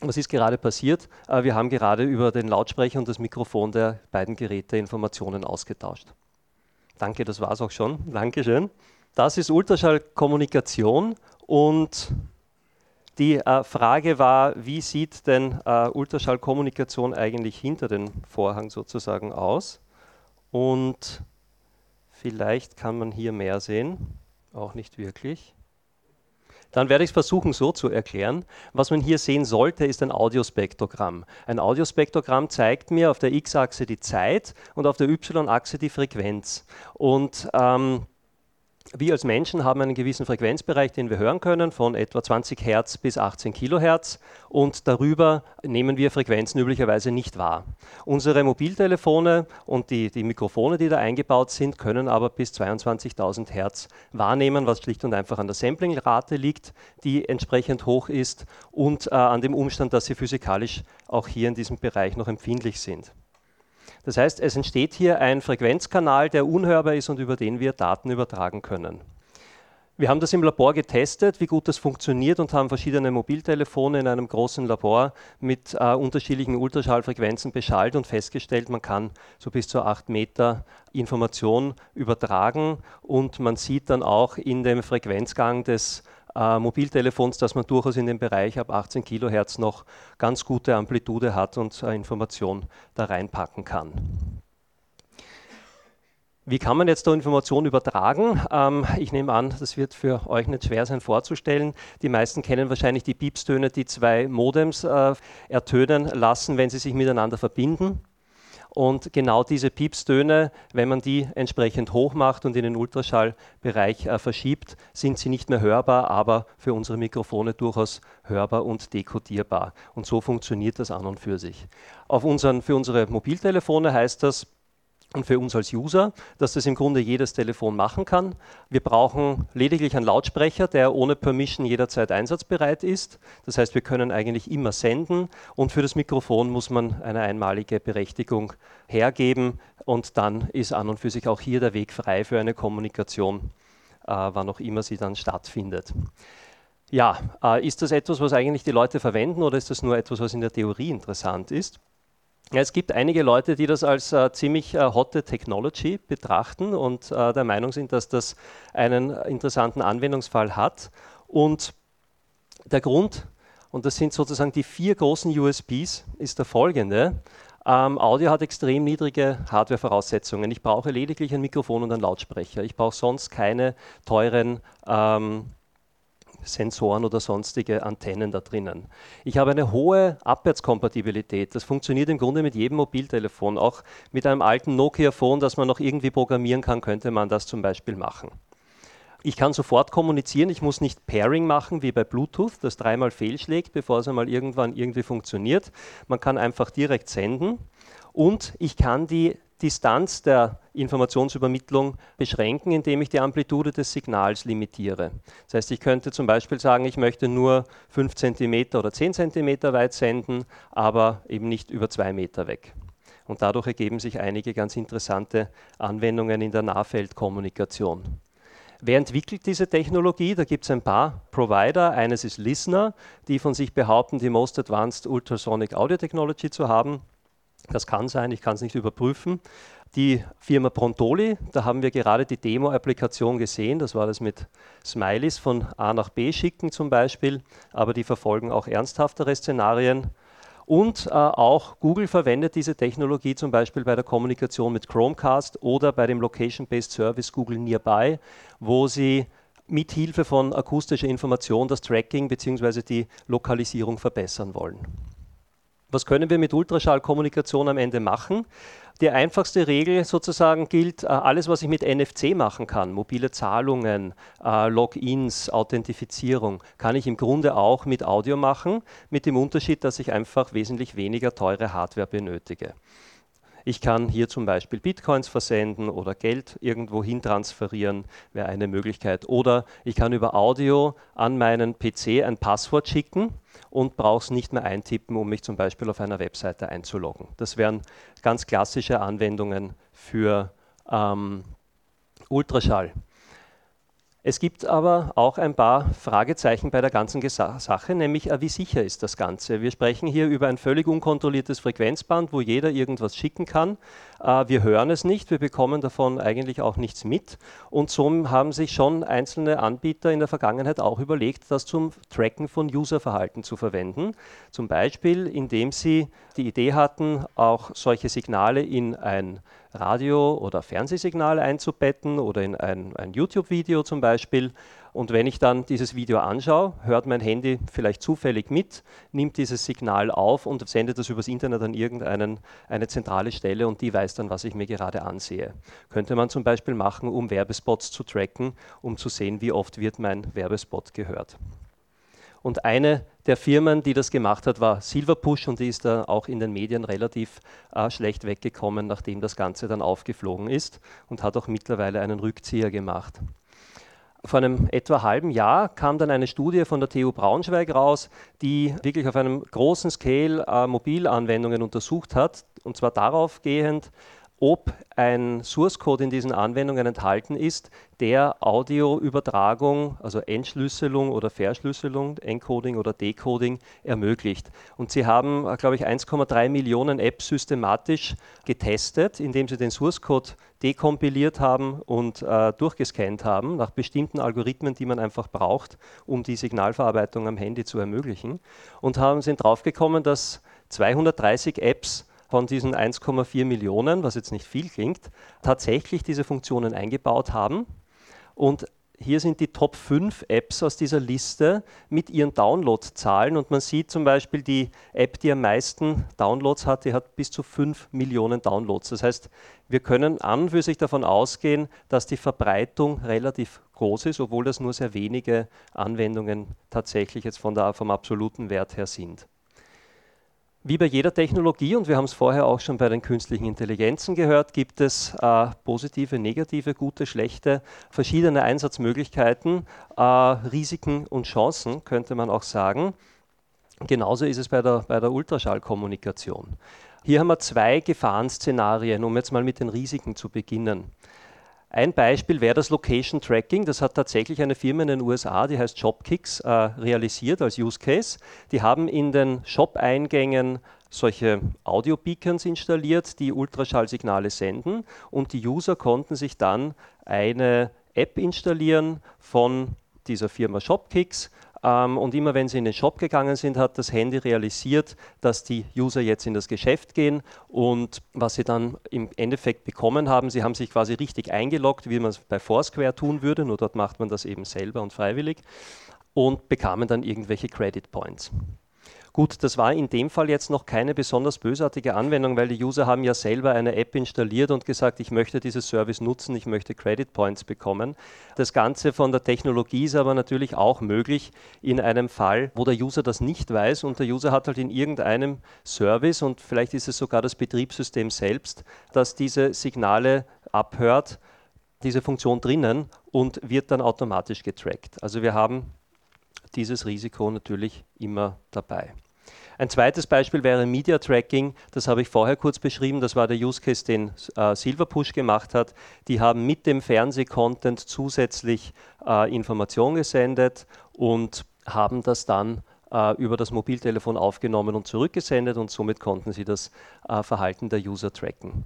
was ist gerade passiert? Äh, wir haben gerade über den Lautsprecher und das Mikrofon der beiden Geräte Informationen ausgetauscht. Danke, das war es auch schon. Dankeschön. Das ist Ultraschallkommunikation und die äh, Frage war, wie sieht denn äh, Ultraschallkommunikation eigentlich hinter dem Vorhang sozusagen aus? Und vielleicht kann man hier mehr sehen, auch nicht wirklich. Dann werde ich es versuchen so zu erklären. Was man hier sehen sollte, ist ein Audiospektrogramm. Ein Audiospektrogramm zeigt mir auf der x-Achse die Zeit und auf der y-Achse die Frequenz. Und ähm, wir als Menschen haben einen gewissen Frequenzbereich, den wir hören können, von etwa 20 Hertz bis 18 Kilohertz und darüber nehmen wir Frequenzen üblicherweise nicht wahr. Unsere Mobiltelefone und die, die Mikrofone, die da eingebaut sind, können aber bis 22.000 Hertz wahrnehmen, was schlicht und einfach an der Samplingrate liegt, die entsprechend hoch ist und äh, an dem Umstand, dass sie physikalisch auch hier in diesem Bereich noch empfindlich sind. Das heißt, es entsteht hier ein Frequenzkanal, der unhörbar ist und über den wir Daten übertragen können. Wir haben das im Labor getestet, wie gut das funktioniert und haben verschiedene Mobiltelefone in einem großen Labor mit äh, unterschiedlichen Ultraschallfrequenzen beschallt und festgestellt, man kann so bis zu 8 Meter Information übertragen und man sieht dann auch in dem Frequenzgang des äh, Mobiltelefons, dass man durchaus in dem Bereich ab 18 Kilohertz noch ganz gute Amplitude hat und äh, Information da reinpacken kann. Wie kann man jetzt da Informationen übertragen? Ähm, ich nehme an, das wird für euch nicht schwer sein vorzustellen. Die meisten kennen wahrscheinlich die Piepstöne, die zwei Modems äh, ertönen lassen, wenn sie sich miteinander verbinden. Und genau diese Piepstöne, wenn man die entsprechend hoch macht und in den Ultraschallbereich äh, verschiebt, sind sie nicht mehr hörbar, aber für unsere Mikrofone durchaus hörbar und dekodierbar. Und so funktioniert das an und für sich. Unseren, für unsere Mobiltelefone heißt das, und für uns als User, dass das im Grunde jedes Telefon machen kann. Wir brauchen lediglich einen Lautsprecher, der ohne Permission jederzeit einsatzbereit ist. Das heißt, wir können eigentlich immer senden und für das Mikrofon muss man eine einmalige Berechtigung hergeben und dann ist an und für sich auch hier der Weg frei für eine Kommunikation, äh, wann auch immer sie dann stattfindet. Ja, äh, ist das etwas, was eigentlich die Leute verwenden oder ist das nur etwas, was in der Theorie interessant ist? Ja, es gibt einige Leute, die das als äh, ziemlich äh, hotte Technology betrachten und äh, der Meinung sind, dass das einen interessanten Anwendungsfall hat. Und der Grund, und das sind sozusagen die vier großen USPs, ist der folgende. Ähm, Audio hat extrem niedrige Hardware-Voraussetzungen. Ich brauche lediglich ein Mikrofon und einen Lautsprecher. Ich brauche sonst keine teuren ähm, Sensoren oder sonstige Antennen da drinnen. Ich habe eine hohe Abwärtskompatibilität. Das funktioniert im Grunde mit jedem Mobiltelefon. Auch mit einem alten Nokia-Phone, das man noch irgendwie programmieren kann, könnte man das zum Beispiel machen. Ich kann sofort kommunizieren, ich muss nicht Pairing machen wie bei Bluetooth, das dreimal fehlschlägt, bevor es einmal irgendwann irgendwie funktioniert. Man kann einfach direkt senden und ich kann die Distanz der Informationsübermittlung beschränken, indem ich die Amplitude des Signals limitiere. Das heißt, ich könnte zum Beispiel sagen, ich möchte nur 5 cm oder 10 cm weit senden, aber eben nicht über 2 Meter weg. Und dadurch ergeben sich einige ganz interessante Anwendungen in der Nahfeldkommunikation. Wer entwickelt diese Technologie? Da gibt es ein paar Provider. Eines ist Listener, die von sich behaupten, die Most Advanced Ultrasonic Audio Technology zu haben. Das kann sein, ich kann es nicht überprüfen. Die Firma Prontoli, da haben wir gerade die Demo-Applikation gesehen, das war das mit Smileys von A nach B schicken zum Beispiel, aber die verfolgen auch ernsthaftere Szenarien. Und äh, auch Google verwendet diese Technologie zum Beispiel bei der Kommunikation mit Chromecast oder bei dem Location-Based Service Google Nearby, wo sie mit Hilfe von akustischer Information das Tracking bzw. die Lokalisierung verbessern wollen. Was können wir mit Ultraschallkommunikation am Ende machen? Die einfachste Regel sozusagen gilt, äh, alles, was ich mit NFC machen kann, mobile Zahlungen, äh, Logins, Authentifizierung, kann ich im Grunde auch mit Audio machen, mit dem Unterschied, dass ich einfach wesentlich weniger teure Hardware benötige. Ich kann hier zum Beispiel Bitcoins versenden oder Geld irgendwo hin transferieren, wäre eine Möglichkeit. Oder ich kann über Audio an meinen PC ein Passwort schicken und brauche es nicht mehr eintippen, um mich zum Beispiel auf einer Webseite einzuloggen. Das wären ganz klassische Anwendungen für ähm, Ultraschall. Es gibt aber auch ein paar Fragezeichen bei der ganzen Sache, nämlich äh, wie sicher ist das Ganze? Wir sprechen hier über ein völlig unkontrolliertes Frequenzband, wo jeder irgendwas schicken kann. Äh, wir hören es nicht, wir bekommen davon eigentlich auch nichts mit. Und so haben sich schon einzelne Anbieter in der Vergangenheit auch überlegt, das zum Tracken von Userverhalten zu verwenden. Zum Beispiel, indem sie die Idee hatten, auch solche Signale in ein Radio- oder Fernsehsignal einzubetten oder in ein, ein YouTube-Video zum Beispiel. Und wenn ich dann dieses Video anschaue, hört mein Handy vielleicht zufällig mit, nimmt dieses Signal auf und sendet das übers Internet an irgendeine eine zentrale Stelle und die weiß dann, was ich mir gerade ansehe. Könnte man zum Beispiel machen, um Werbespots zu tracken, um zu sehen, wie oft wird mein Werbespot gehört. Und eine der Firmen, die das gemacht hat, war Silverpush und die ist da auch in den Medien relativ äh, schlecht weggekommen, nachdem das Ganze dann aufgeflogen ist und hat auch mittlerweile einen Rückzieher gemacht. Vor einem etwa halben Jahr kam dann eine Studie von der TU Braunschweig raus, die wirklich auf einem großen Scale äh, Mobilanwendungen untersucht hat, und zwar darauf gehend, ob ein Source Code in diesen Anwendungen enthalten ist, der Audioübertragung, also Entschlüsselung oder Verschlüsselung, Encoding oder Decoding ermöglicht. Und sie haben, glaube ich, 1,3 Millionen Apps systematisch getestet, indem sie den Source Code dekompiliert haben und äh, durchgescannt haben nach bestimmten Algorithmen, die man einfach braucht, um die Signalverarbeitung am Handy zu ermöglichen. Und haben, sind draufgekommen, dass 230 Apps von diesen 1,4 Millionen, was jetzt nicht viel klingt, tatsächlich diese Funktionen eingebaut haben. Und hier sind die Top 5 Apps aus dieser Liste mit ihren Downloadzahlen und man sieht zum Beispiel die App, die am meisten Downloads hat, die hat bis zu 5 Millionen Downloads. Das heißt, wir können an für sich davon ausgehen, dass die Verbreitung relativ groß ist, obwohl das nur sehr wenige Anwendungen tatsächlich jetzt von der, vom absoluten Wert her sind. Wie bei jeder Technologie, und wir haben es vorher auch schon bei den künstlichen Intelligenzen gehört, gibt es äh, positive, negative, gute, schlechte, verschiedene Einsatzmöglichkeiten, äh, Risiken und Chancen, könnte man auch sagen. Genauso ist es bei der, bei der Ultraschallkommunikation. Hier haben wir zwei Gefahrenszenarien, um jetzt mal mit den Risiken zu beginnen. Ein Beispiel wäre das Location Tracking. Das hat tatsächlich eine Firma in den USA, die heißt Shopkicks, äh, realisiert als Use Case. Die haben in den Shop-Eingängen solche Audio-Beacons installiert, die Ultraschallsignale senden und die User konnten sich dann eine App installieren von dieser Firma Shopkicks und immer wenn sie in den Shop gegangen sind, hat das Handy realisiert, dass die User jetzt in das Geschäft gehen. Und was sie dann im Endeffekt bekommen haben, sie haben sich quasi richtig eingeloggt, wie man es bei Foursquare tun würde, nur dort macht man das eben selber und freiwillig und bekamen dann irgendwelche Credit Points. Gut, das war in dem Fall jetzt noch keine besonders bösartige Anwendung, weil die User haben ja selber eine App installiert und gesagt, ich möchte dieses Service nutzen, ich möchte Credit Points bekommen. Das Ganze von der Technologie ist aber natürlich auch möglich in einem Fall, wo der User das nicht weiß und der User hat halt in irgendeinem Service und vielleicht ist es sogar das Betriebssystem selbst, das diese Signale abhört, diese Funktion drinnen und wird dann automatisch getrackt. Also wir haben dieses Risiko natürlich immer dabei. Ein zweites Beispiel wäre Media Tracking. Das habe ich vorher kurz beschrieben. Das war der Use Case, den äh, Silverpush gemacht hat. Die haben mit dem Fernsehcontent zusätzlich äh, Informationen gesendet und haben das dann äh, über das Mobiltelefon aufgenommen und zurückgesendet und somit konnten sie das äh, Verhalten der User tracken.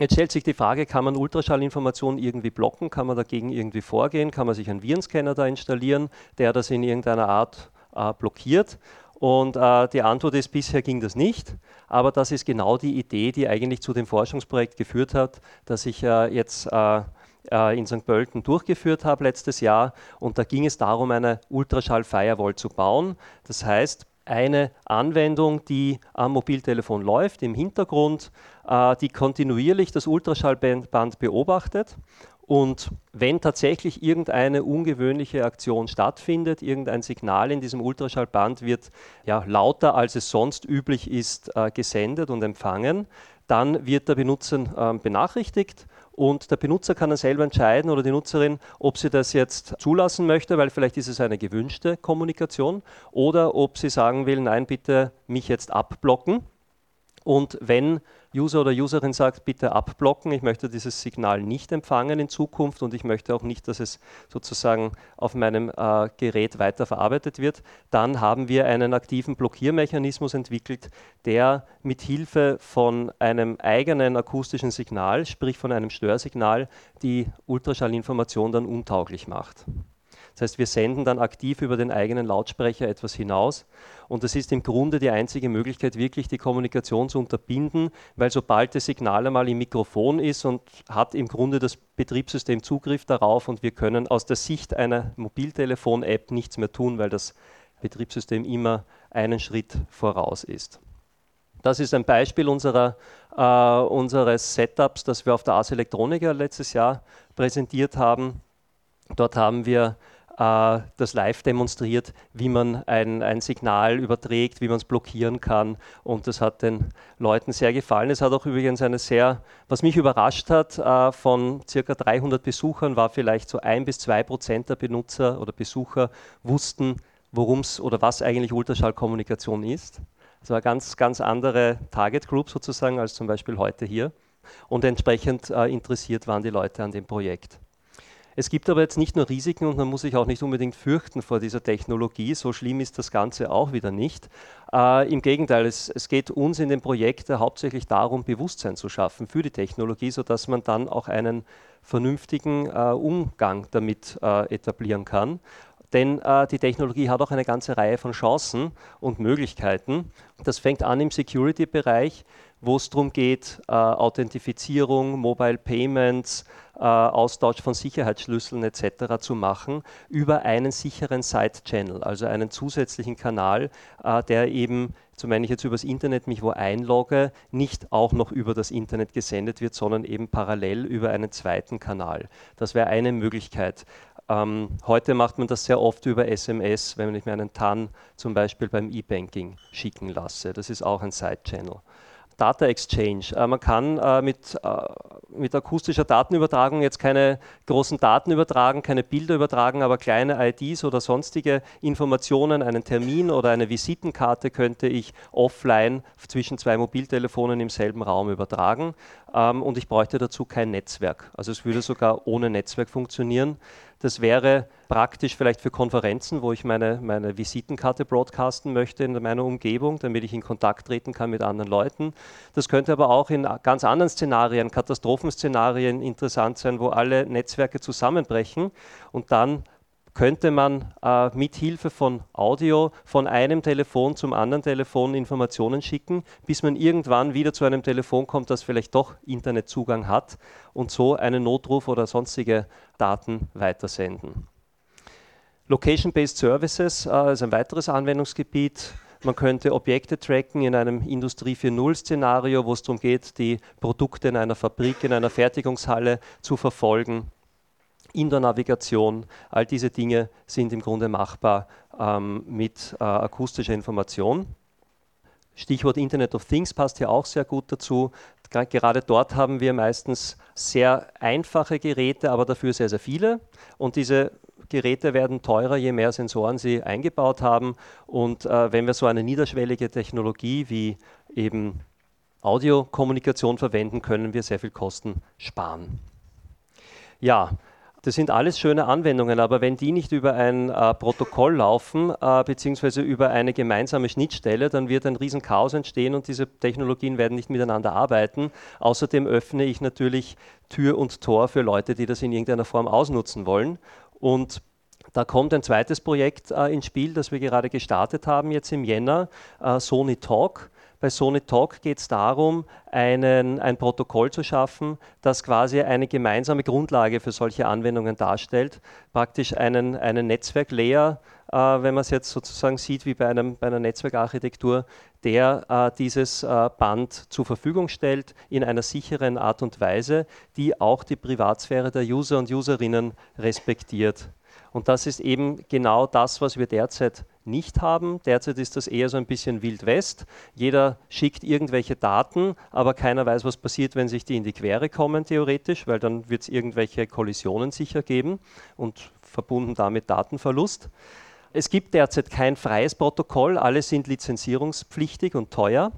Jetzt stellt sich die Frage, kann man Ultraschallinformationen irgendwie blocken? Kann man dagegen irgendwie vorgehen? Kann man sich einen Virenscanner da installieren, der das in irgendeiner Art äh, blockiert? Und äh, die Antwort ist, bisher ging das nicht, aber das ist genau die Idee, die eigentlich zu dem Forschungsprojekt geführt hat, das ich äh, jetzt äh, äh in St. Pölten durchgeführt habe letztes Jahr. Und da ging es darum, eine Ultraschall-Firewall zu bauen. Das heißt, eine Anwendung, die am Mobiltelefon läuft, im Hintergrund, äh, die kontinuierlich das Ultraschallband beobachtet. Und wenn tatsächlich irgendeine ungewöhnliche Aktion stattfindet, irgendein Signal in diesem Ultraschallband wird ja, lauter als es sonst üblich ist äh, gesendet und empfangen, dann wird der Benutzer äh, benachrichtigt und der Benutzer kann dann selber entscheiden oder die Nutzerin, ob sie das jetzt zulassen möchte, weil vielleicht ist es eine gewünschte Kommunikation oder ob sie sagen will, nein, bitte mich jetzt abblocken. Und wenn User oder Userin sagt, bitte abblocken, ich möchte dieses Signal nicht empfangen in Zukunft und ich möchte auch nicht, dass es sozusagen auf meinem äh, Gerät weiterverarbeitet wird, dann haben wir einen aktiven Blockiermechanismus entwickelt, der mit Hilfe von einem eigenen akustischen Signal, sprich von einem Störsignal, die Ultraschallinformation dann untauglich macht. Das heißt, wir senden dann aktiv über den eigenen Lautsprecher etwas hinaus und das ist im Grunde die einzige Möglichkeit, wirklich die Kommunikation zu unterbinden, weil sobald das Signal einmal im Mikrofon ist und hat im Grunde das Betriebssystem Zugriff darauf und wir können aus der Sicht einer Mobiltelefon-App nichts mehr tun, weil das Betriebssystem immer einen Schritt voraus ist. Das ist ein Beispiel unserer, äh, unseres Setups, das wir auf der Ars Electronica letztes Jahr präsentiert haben. Dort haben wir das live demonstriert, wie man ein, ein Signal überträgt, wie man es blockieren kann. Und das hat den Leuten sehr gefallen. Es hat auch übrigens eine sehr, was mich überrascht hat, äh, von circa 300 Besuchern war vielleicht so ein bis zwei Prozent der Benutzer oder Besucher wussten, worum es oder was eigentlich Ultraschallkommunikation ist. Das war ganz, ganz andere Target Group sozusagen als zum Beispiel heute hier. Und entsprechend äh, interessiert waren die Leute an dem Projekt. Es gibt aber jetzt nicht nur Risiken und man muss sich auch nicht unbedingt fürchten vor dieser Technologie. So schlimm ist das Ganze auch wieder nicht. Äh, Im Gegenteil, es, es, geht uns in dem Projekt hauptsächlich darum, Bewusstsein zu schaffen für die Technologie, sodass man dann auch einen vernünftigen äh, Umgang damit äh, etablieren kann. Denn äh, die Technologie hat auch eine ganze Reihe von Chancen und Möglichkeiten. Das fängt an im Security-Bereich, wo es darum geht, äh, Authentifizierung, Mobile Payments, äh, Austausch von Sicherheitsschlüsseln etc. zu machen über einen sicheren Side-Channel, also einen zusätzlichen Kanal, äh, der eben, zum wenn ich jetzt übers Internet mich wo einlogge, nicht auch noch über das Internet gesendet wird, sondern eben parallel über einen zweiten Kanal. Das wäre eine Möglichkeit. Ähm, heute macht man das sehr oft über SMS, wenn ich mir einen TAN zum Beispiel beim E-Banking schicken lasse. Das ist auch ein Side-Channel. Data Exchange. Äh, man kann äh, mit, äh, mit akustischer Datenübertragung jetzt keine großen Daten übertragen, keine Bilder übertragen, aber kleine IDs oder sonstige Informationen, einen Termin oder eine Visitenkarte könnte ich offline zwischen zwei Mobiltelefonen im selben Raum übertragen ähm, und ich bräuchte dazu kein Netzwerk. Also es würde sogar ohne Netzwerk funktionieren. Das wäre praktisch vielleicht für Konferenzen, wo ich meine, meine Visitenkarte broadcasten möchte in meiner Umgebung, damit ich in Kontakt treten kann mit anderen Leuten. Das könnte aber auch in ganz anderen Szenarien, Katastrophenszenarien interessant sein, wo alle Netzwerke zusammenbrechen und dann könnte man äh, mit Hilfe von Audio von einem Telefon zum anderen Telefon Informationen schicken, bis man irgendwann wieder zu einem Telefon kommt, das vielleicht doch Internetzugang hat und so einen Notruf oder sonstige Daten weitersenden. Location-Based Services äh, ist ein weiteres Anwendungsgebiet. Man könnte Objekte tracken in einem Industrie 4.0-Szenario, wo es darum geht, die Produkte in einer Fabrik, in einer Fertigungshalle zu verfolgen in der Navigation. All diese Dinge sind im Grunde machbar ähm, mit äh, akustischer Information. Stichwort Internet of Things passt hier auch sehr gut dazu. Gerade dort haben wir meistens sehr einfache Geräte, aber dafür sehr, sehr viele. Und diese Geräte werden teurer, je mehr Sensoren sie eingebaut haben. Und äh, wenn wir so eine niederschwellige Technologie wie eben Audiokommunikation verwenden, können wir sehr viel Kosten sparen. Ja, das sind alles schöne Anwendungen, aber wenn die nicht über ein äh, Protokoll laufen, äh, beziehungsweise über eine gemeinsame Schnittstelle, dann wird ein Riesenchaos entstehen und diese Technologien werden nicht miteinander arbeiten. Außerdem öffne ich natürlich Tür und Tor für Leute, die das in irgendeiner Form ausnutzen wollen. Und da kommt ein zweites Projekt äh, ins Spiel, das wir gerade gestartet haben, jetzt im Jänner, äh, Sony Talk. Bei Sony Talk geht es darum, einen, ein Protokoll zu schaffen, das quasi eine gemeinsame Grundlage für solche Anwendungen darstellt, praktisch einen, einen Netzwerklayer, äh, wenn man es jetzt sozusagen sieht wie bei, einem, bei einer Netzwerkarchitektur, der äh, dieses äh, Band zur Verfügung stellt in einer sicheren Art und Weise, die auch die Privatsphäre der User und Userinnen respektiert. Und das ist eben genau das, was wir derzeit nicht haben. Derzeit ist das eher so ein bisschen Wild West. Jeder schickt irgendwelche Daten, aber keiner weiß, was passiert, wenn sich die in die Quere kommen, theoretisch, weil dann wird es irgendwelche Kollisionen sicher geben und verbunden damit Datenverlust. Es gibt derzeit kein freies Protokoll, alle sind lizenzierungspflichtig und teuer.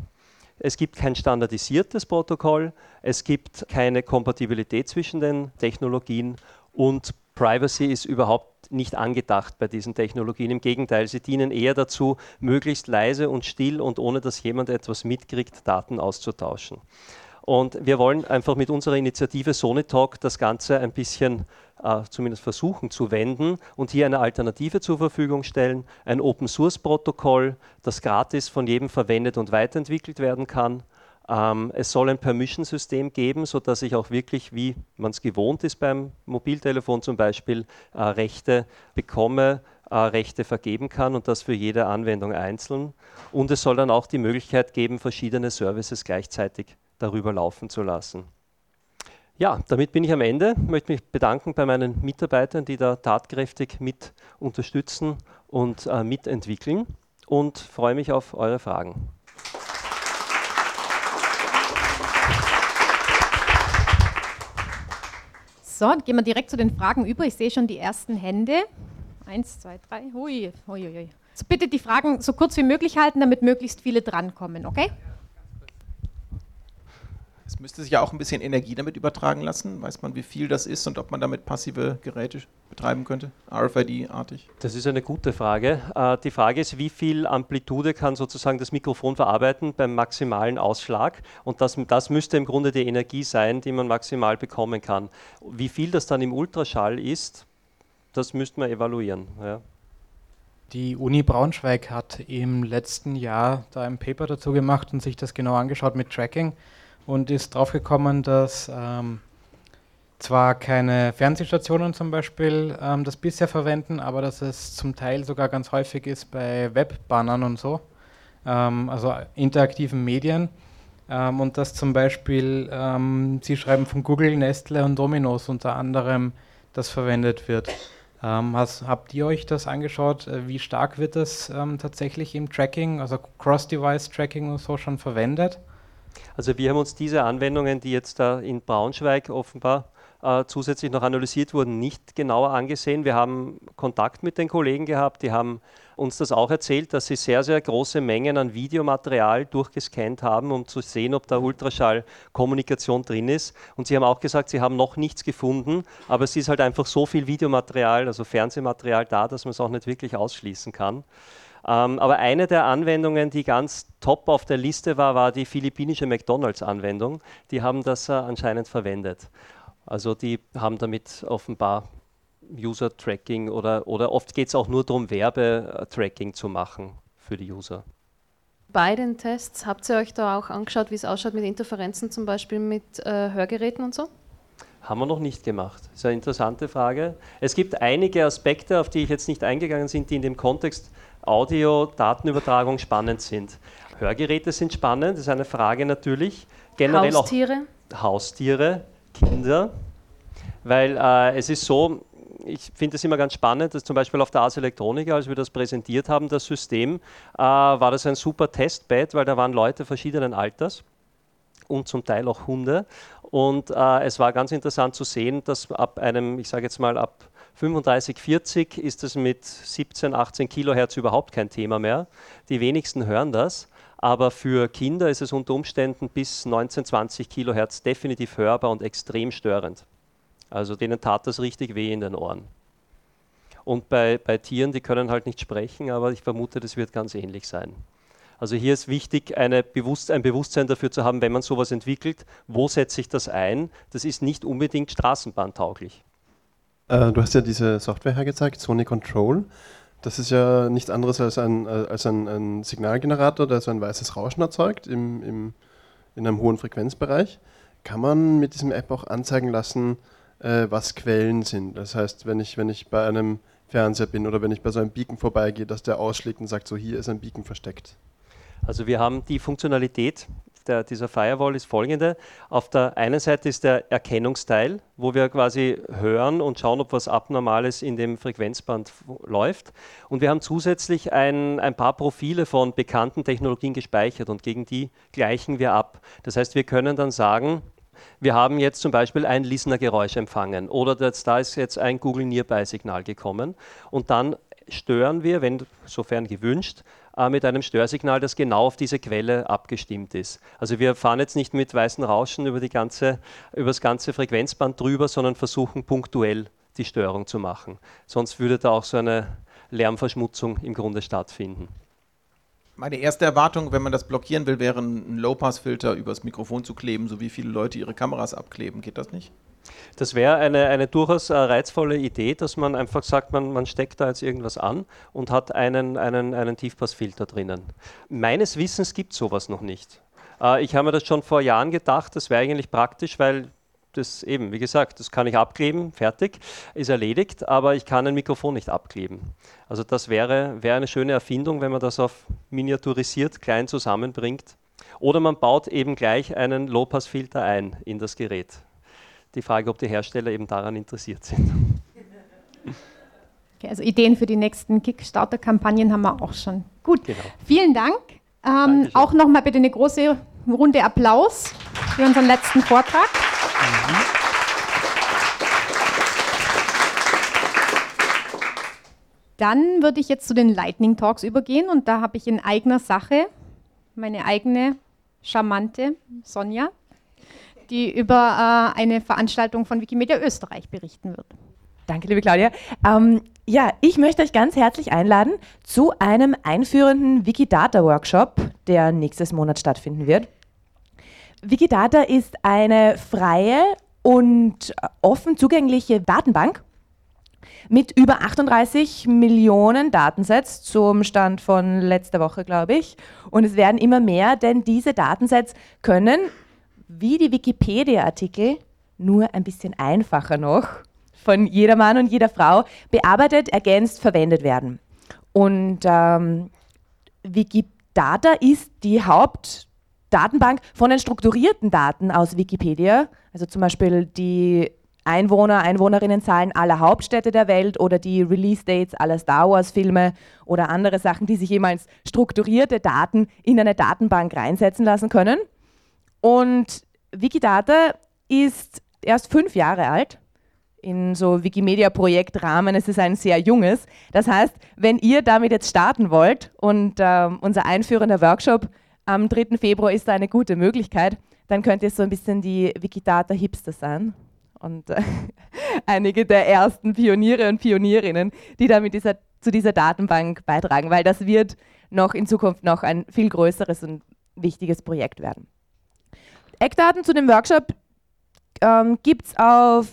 Es gibt kein standardisiertes Protokoll, es gibt keine Kompatibilität zwischen den Technologien und Privacy ist überhaupt nicht angedacht bei diesen Technologien. Im Gegenteil, sie dienen eher dazu, möglichst leise und still und ohne dass jemand etwas mitkriegt, Daten auszutauschen. Und wir wollen einfach mit unserer Initiative Sonitalk das Ganze ein bisschen äh, zumindest versuchen zu wenden und hier eine Alternative zur Verfügung stellen, ein Open-Source-Protokoll, das gratis von jedem verwendet und weiterentwickelt werden kann ähm, es soll ein Permission-System geben, sodass ich auch wirklich, wie man es gewohnt ist beim Mobiltelefon zum Beispiel, äh, Rechte bekomme, äh, Rechte vergeben kann und das für jede Anwendung einzeln. Und es soll dann auch die Möglichkeit geben, verschiedene Services gleichzeitig darüber laufen zu lassen. Ja, damit bin ich am Ende. Ich möchte mich bedanken bei meinen Mitarbeitern, die da tatkräftig mit unterstützen und äh, mitentwickeln und freue mich auf eure Fragen. So, gehen wir direkt zu den Fragen über. Ich sehe schon die ersten Hände. Eins, zwei, drei. Hui, hui, hui. So bitte die Fragen so kurz wie möglich halten, damit möglichst viele drankommen, okay? Es müsste sich ja auch ein bisschen Energie damit übertragen lassen. Weiß man, wie viel das ist und ob man damit passive Geräte betreiben könnte, RFID-artig? Das ist eine gute Frage. Äh, die Frage ist, wie viel Amplitude kann sozusagen das Mikrofon verarbeiten beim maximalen Ausschlag? Und das, das müsste im Grunde die Energie sein, die man maximal bekommen kann. Wie viel das dann im Ultraschall ist, das müsste man evaluieren. Ja. Die Uni Braunschweig hat im letzten Jahr da ein Paper dazu gemacht und sich das genau angeschaut mit Tracking und ist draufgekommen, dass ähm, zwar keine Fernsehstationen zum Beispiel ähm, das bisher verwenden, aber dass es zum Teil sogar ganz häufig ist bei Webbannern und so, ähm, also interaktiven Medien. Ähm, und dass zum Beispiel, ähm, Sie schreiben von Google, Nestle und Domino's unter anderem, das verwendet wird. Ähm, has, habt ihr euch das angeschaut? Äh, wie stark wird das ähm, tatsächlich im Tracking, also Cross-Device-Tracking und so schon verwendet? Also wir haben uns diese Anwendungen, die jetzt da in Braunschweig offenbar äh, zusätzlich noch analysiert wurden, nicht genauer angesehen. Wir haben Kontakt mit den Kollegen gehabt, die haben uns das auch erzählt, dass sie sehr, sehr große Mengen an Videomaterial durchgescannt haben, um zu sehen, ob da Ultraschallkommunikation drin ist. Und sie haben auch gesagt, sie haben noch nichts gefunden, aber es ist halt einfach so viel Videomaterial, also Fernsehmaterial da, dass man es auch nicht wirklich ausschließen kann. Ähm, aber eine der Anwendungen, die ganz top auf der Liste war, war die philippinische McDonalds-Anwendung. Die haben das äh, anscheinend verwendet. Also die haben damit offenbar User-Tracking oder, oder oft geht es auch nur darum, Werbetracking zu machen für die User. Bei den Tests habt ihr euch da auch angeschaut, wie es ausschaut mit Interferenzen, zum Beispiel mit äh, Hörgeräten und so? Haben wir noch nicht gemacht. Das ist eine interessante Frage. Es gibt einige Aspekte, auf die ich jetzt nicht eingegangen bin, die in dem Kontext Audio-Datenübertragung spannend sind. Hörgeräte sind spannend, das ist eine Frage natürlich. Generell Haustiere? Auch Haustiere, Kinder, weil äh, es ist so, ich finde es immer ganz spannend, dass zum Beispiel auf der Ars Electronica, als wir das präsentiert haben, das System, äh, war das ein super Testbed, weil da waren Leute verschiedenen Alters und zum Teil auch Hunde. Und äh, es war ganz interessant zu sehen, dass ab einem, ich sage jetzt mal, ab 35, 40 ist es mit 17, 18 Kilohertz überhaupt kein Thema mehr. Die wenigsten hören das. Aber für Kinder ist es unter Umständen bis 19, 20 Kilohertz definitiv hörbar und extrem störend. Also denen tat das richtig weh in den Ohren. Und bei, bei Tieren, die können halt nicht sprechen, aber ich vermute, das wird ganz ähnlich sein. Also hier ist wichtig, Bewusst ein Bewusstsein dafür zu haben, wenn man sowas entwickelt, wo setze ich das ein? Das ist nicht unbedingt straßenbahntauglich. Äh, du hast ja diese Software hergezeigt, Sony Control. Das ist ja nichts anderes als ein, äh, als ein, ein Signalgenerator, der so ein weißes Rauschen erzeugt im, im, in einem hohen Frequenzbereich. Kann man mit diesem App auch anzeigen lassen, äh, was Quellen sind. Das heißt, wenn ich, wenn ich bei einem Fernseher bin oder wenn ich bei so einem Beacon vorbeigehe, dass der ausschlägt und sagt, so hier ist ein Beacon versteckt. Also wir haben die Funktionalität der, dieser Firewall ist folgende. Auf der einen Seite ist der Erkennungsteil, wo wir quasi hören und schauen, ob was Abnormales in dem Frequenzband läuft. Und wir haben zusätzlich ein, ein paar Profile von bekannten Technologien gespeichert und gegen die gleichen wir ab. Das heißt, wir können dann sagen, wir haben jetzt zum Beispiel ein Listener-Geräusch empfangen oder das, da ist jetzt ein Google Nearby-Signal gekommen und dann stören wir, wenn sofern gewünscht, äh, mit einem Störsignal, das genau auf diese Quelle abgestimmt ist. Also wir fahren jetzt nicht mit weißen Rauschen über, die ganze, über das ganze Frequenzband drüber, sondern versuchen punktuell die Störung zu machen. Sonst würde da auch so eine Lärmverschmutzung im Grunde stattfinden. Meine erste Erwartung, wenn man das blockieren will, wäre ein Low-Pass-Filter übers Mikrofon zu kleben, so wie viele Leute ihre Kameras abkleben. Geht das nicht? Das wäre eine, eine durchaus äh, reizvolle Idee, dass man einfach sagt, man, man steckt da jetzt irgendwas an und hat einen, einen, einen Tiefpassfilter drinnen. Meines Wissens gibt es sowas noch nicht. Äh, ich habe mir das schon vor Jahren gedacht, das wäre eigentlich praktisch, weil das eben, wie gesagt, das kann ich abkleben, fertig, ist erledigt, aber ich kann ein Mikrofon nicht abkleben. Also das wäre, wäre eine schöne Erfindung, wenn man das auf miniaturisiert, klein zusammenbringt. Oder man baut eben gleich einen Low-Pass-Filter ein in das Gerät. Die Frage, ob die Hersteller eben daran interessiert sind. Okay, also Ideen für die nächsten Kickstarter-Kampagnen haben wir auch schon. Gut, genau. vielen Dank. Ähm, auch nochmal bitte eine große Runde Applaus für unseren letzten Vortrag. Dann würde ich jetzt zu den Lightning Talks übergehen und da habe ich in eigener Sache meine eigene charmante Sonja. die über äh, eine Veranstaltung von Wikimedia Österreich berichten wird. Danke, liebe Claudia. Ähm, ja, ich möchte euch ganz herzlich einladen zu einem einführenden Wikidata-Workshop, der nächstes Monat stattfinden wird. Wikidata ist eine freie und offen zugängliche Datenbank mit über 38 Millionen Datensets zum Stand von letzter Woche, glaube ich. Und es werden immer mehr, denn diese Datensets können, wie die Wikipedia-Artikel, nur ein bisschen einfacher noch von jeder Mann und jeder Frau bearbeitet, ergänzt, verwendet werden. Und ähm, Wikidata ist die Hauptdatenbank von den strukturierten Daten aus Wikipedia, also zum Beispiel die Einwohner, Einwohnerinnenzahlen aller Hauptstädte der Welt oder die Release-Dates aller Star Wars-Filme oder andere Sachen, die sich jemals strukturierte Daten in eine Datenbank reinsetzen lassen können. Und Wikidata ist erst fünf Jahre alt in so Wikimedia-Projektrahmen. Es ist ein sehr junges. Das heißt, wenn ihr damit jetzt starten wollt und ähm, unser einführender Workshop am 3. Februar ist da eine gute Möglichkeit, dann könnt ihr so ein bisschen die Wikidata-Hipster sein und äh, einige der ersten Pioniere und Pionierinnen, die da mit dieser, zu dieser Datenbank beitragen, weil das wird noch in Zukunft noch ein viel größeres und wichtiges Projekt werden. Eckdaten zu dem Workshop ähm, gibt es auf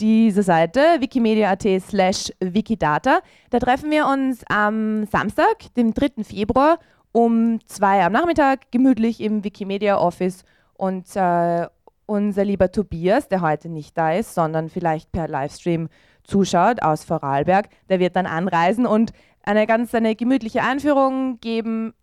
dieser Seite wikimedia.at slash wikidata. Da treffen wir uns am Samstag, dem 3. Februar um zwei am Nachmittag gemütlich im Wikimedia Office und äh, unser lieber Tobias, der heute nicht da ist, sondern vielleicht per Livestream zuschaut aus Vorarlberg, der wird dann anreisen und eine ganz eine gemütliche Einführung geben.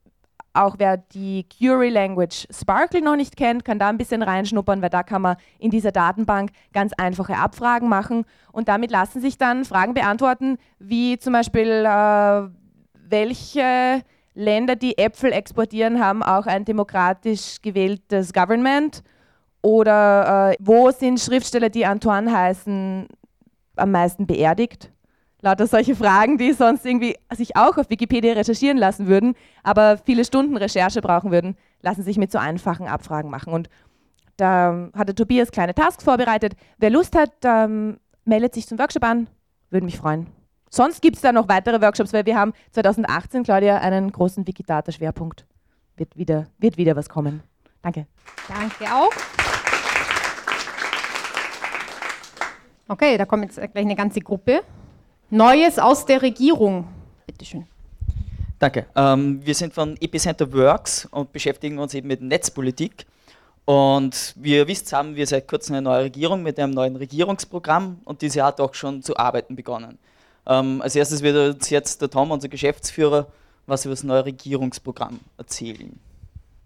Auch wer die Curie Language Sparkle noch nicht kennt, kann da ein bisschen reinschnuppern, weil da kann man in dieser Datenbank ganz einfache Abfragen machen und damit lassen sich dann Fragen beantworten, wie zum Beispiel, äh, welche Länder, die Äpfel exportieren, haben auch ein demokratisch gewähltes Government oder äh, wo sind Schriftsteller, die Antoine heißen, am meisten beerdigt? Lauter solche Fragen, die sonst irgendwie sich auch auf Wikipedia recherchieren lassen würden, aber viele Stunden Recherche brauchen würden, lassen sich mit so einfachen Abfragen machen. Und da hat der Tobias kleine Tasks vorbereitet. Wer Lust hat, ähm, meldet sich zum Workshop an. Würde mich freuen. Sonst gibt es da noch weitere Workshops, weil wir haben 2018, Claudia, einen großen Wikidata-Schwerpunkt. Wird wieder, wird wieder was kommen. Danke. Danke auch. Okay, da kommt jetzt gleich eine ganze Gruppe. Neues aus der Regierung. Bitte schön. Danke. Ähm, wir sind von Epicenter Works und beschäftigen uns eben mit Netzpolitik. Und wie ihr wisst, haben wir seit kurzem eine neue Regierung mit einem neuen Regierungsprogramm und diese hat auch schon zu arbeiten begonnen. Ähm, als erstes wird uns jetzt der Tom, unser Geschäftsführer, was über das neue Regierungsprogramm erzählen.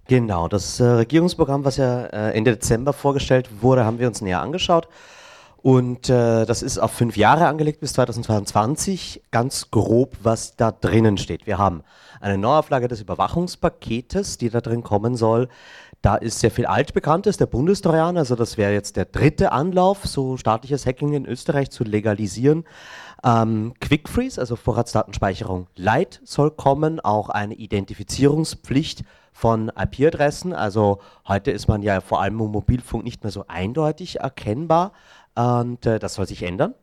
Genau, das äh, Regierungsprogramm, was ja äh, Ende Dezember vorgestellt wurde, haben wir uns näher angeschaut. Und äh, das ist auf fünf Jahre angelegt bis 2022. Ganz grob, was da drinnen steht. Wir haben eine Neuauflage des Überwachungspaketes, die da drin kommen soll. Da ist sehr viel Altbekanntes, der Bundestrojaner, also das wäre jetzt der dritte Anlauf, so staatliches Hacking in Österreich zu legalisieren. Ähm, Quick Freeze, also Vorratsdatenspeicherung Light soll kommen, auch eine Identifizierungspflicht von IP-Adressen. Also heute ist man ja vor allem im Mobilfunk nicht mehr so eindeutig erkennbar und äh, das soll sich ändern.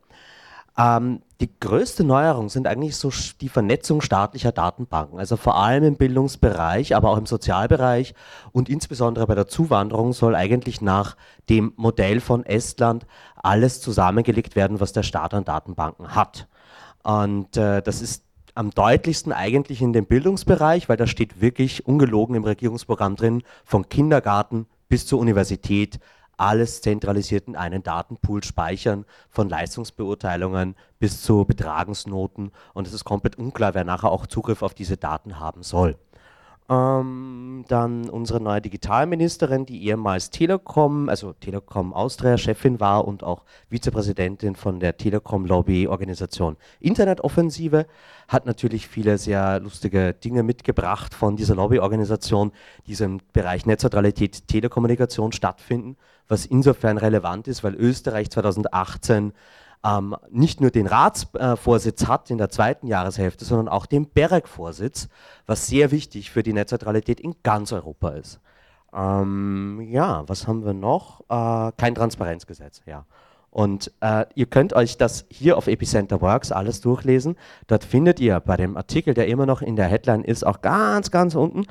Ähm, die größte Neuerung sind eigentlich so die Vernetzung staatlicher Datenbanken, also vor allem im Bildungsbereich, aber auch im Sozialbereich und insbesondere bei der Zuwanderung soll eigentlich nach dem Modell von Estland alles zusammengelegt werden, was der Staat an Datenbanken hat. Und äh, das ist am deutlichsten eigentlich in dem Bildungsbereich, weil da steht wirklich ungelogen im Regierungsprogramm drin, von Kindergarten bis zur Universität alles zentralisiert in einen Datenpool speichern, von Leistungsbeurteilungen bis zu Betragensnoten. Und es ist komplett unklar, wer nachher auch Zugriff auf diese Daten haben soll. Ähm, dann unsere neue Digitalministerin, die ehemals Telekom, also Telekom Austria Chefin war und auch Vizepräsidentin von der Telekom Lobby-Organisation Internetoffensive, hat natürlich viele sehr lustige Dinge mitgebracht von dieser Lobbyorganisation, die so im Bereich Netzneutralität Telekommunikation stattfinden, was insofern relevant ist, weil Österreich 2018 ähm, nicht nur den Ratsvorsitz äh, hat in der zweiten Jahreshälfte, sondern auch den BEREC-Vorsitz, was sehr wichtig für die Netzneutralität in ganz Europa ist. Ähm, ja, was haben wir noch? Äh, kein Transparenzgesetz, ja. Und äh, ihr könnt euch das hier auf Epicenter Works alles durchlesen. Dort findet ihr bei dem Artikel, der immer noch in der Headline ist, auch ganz, ganz unten,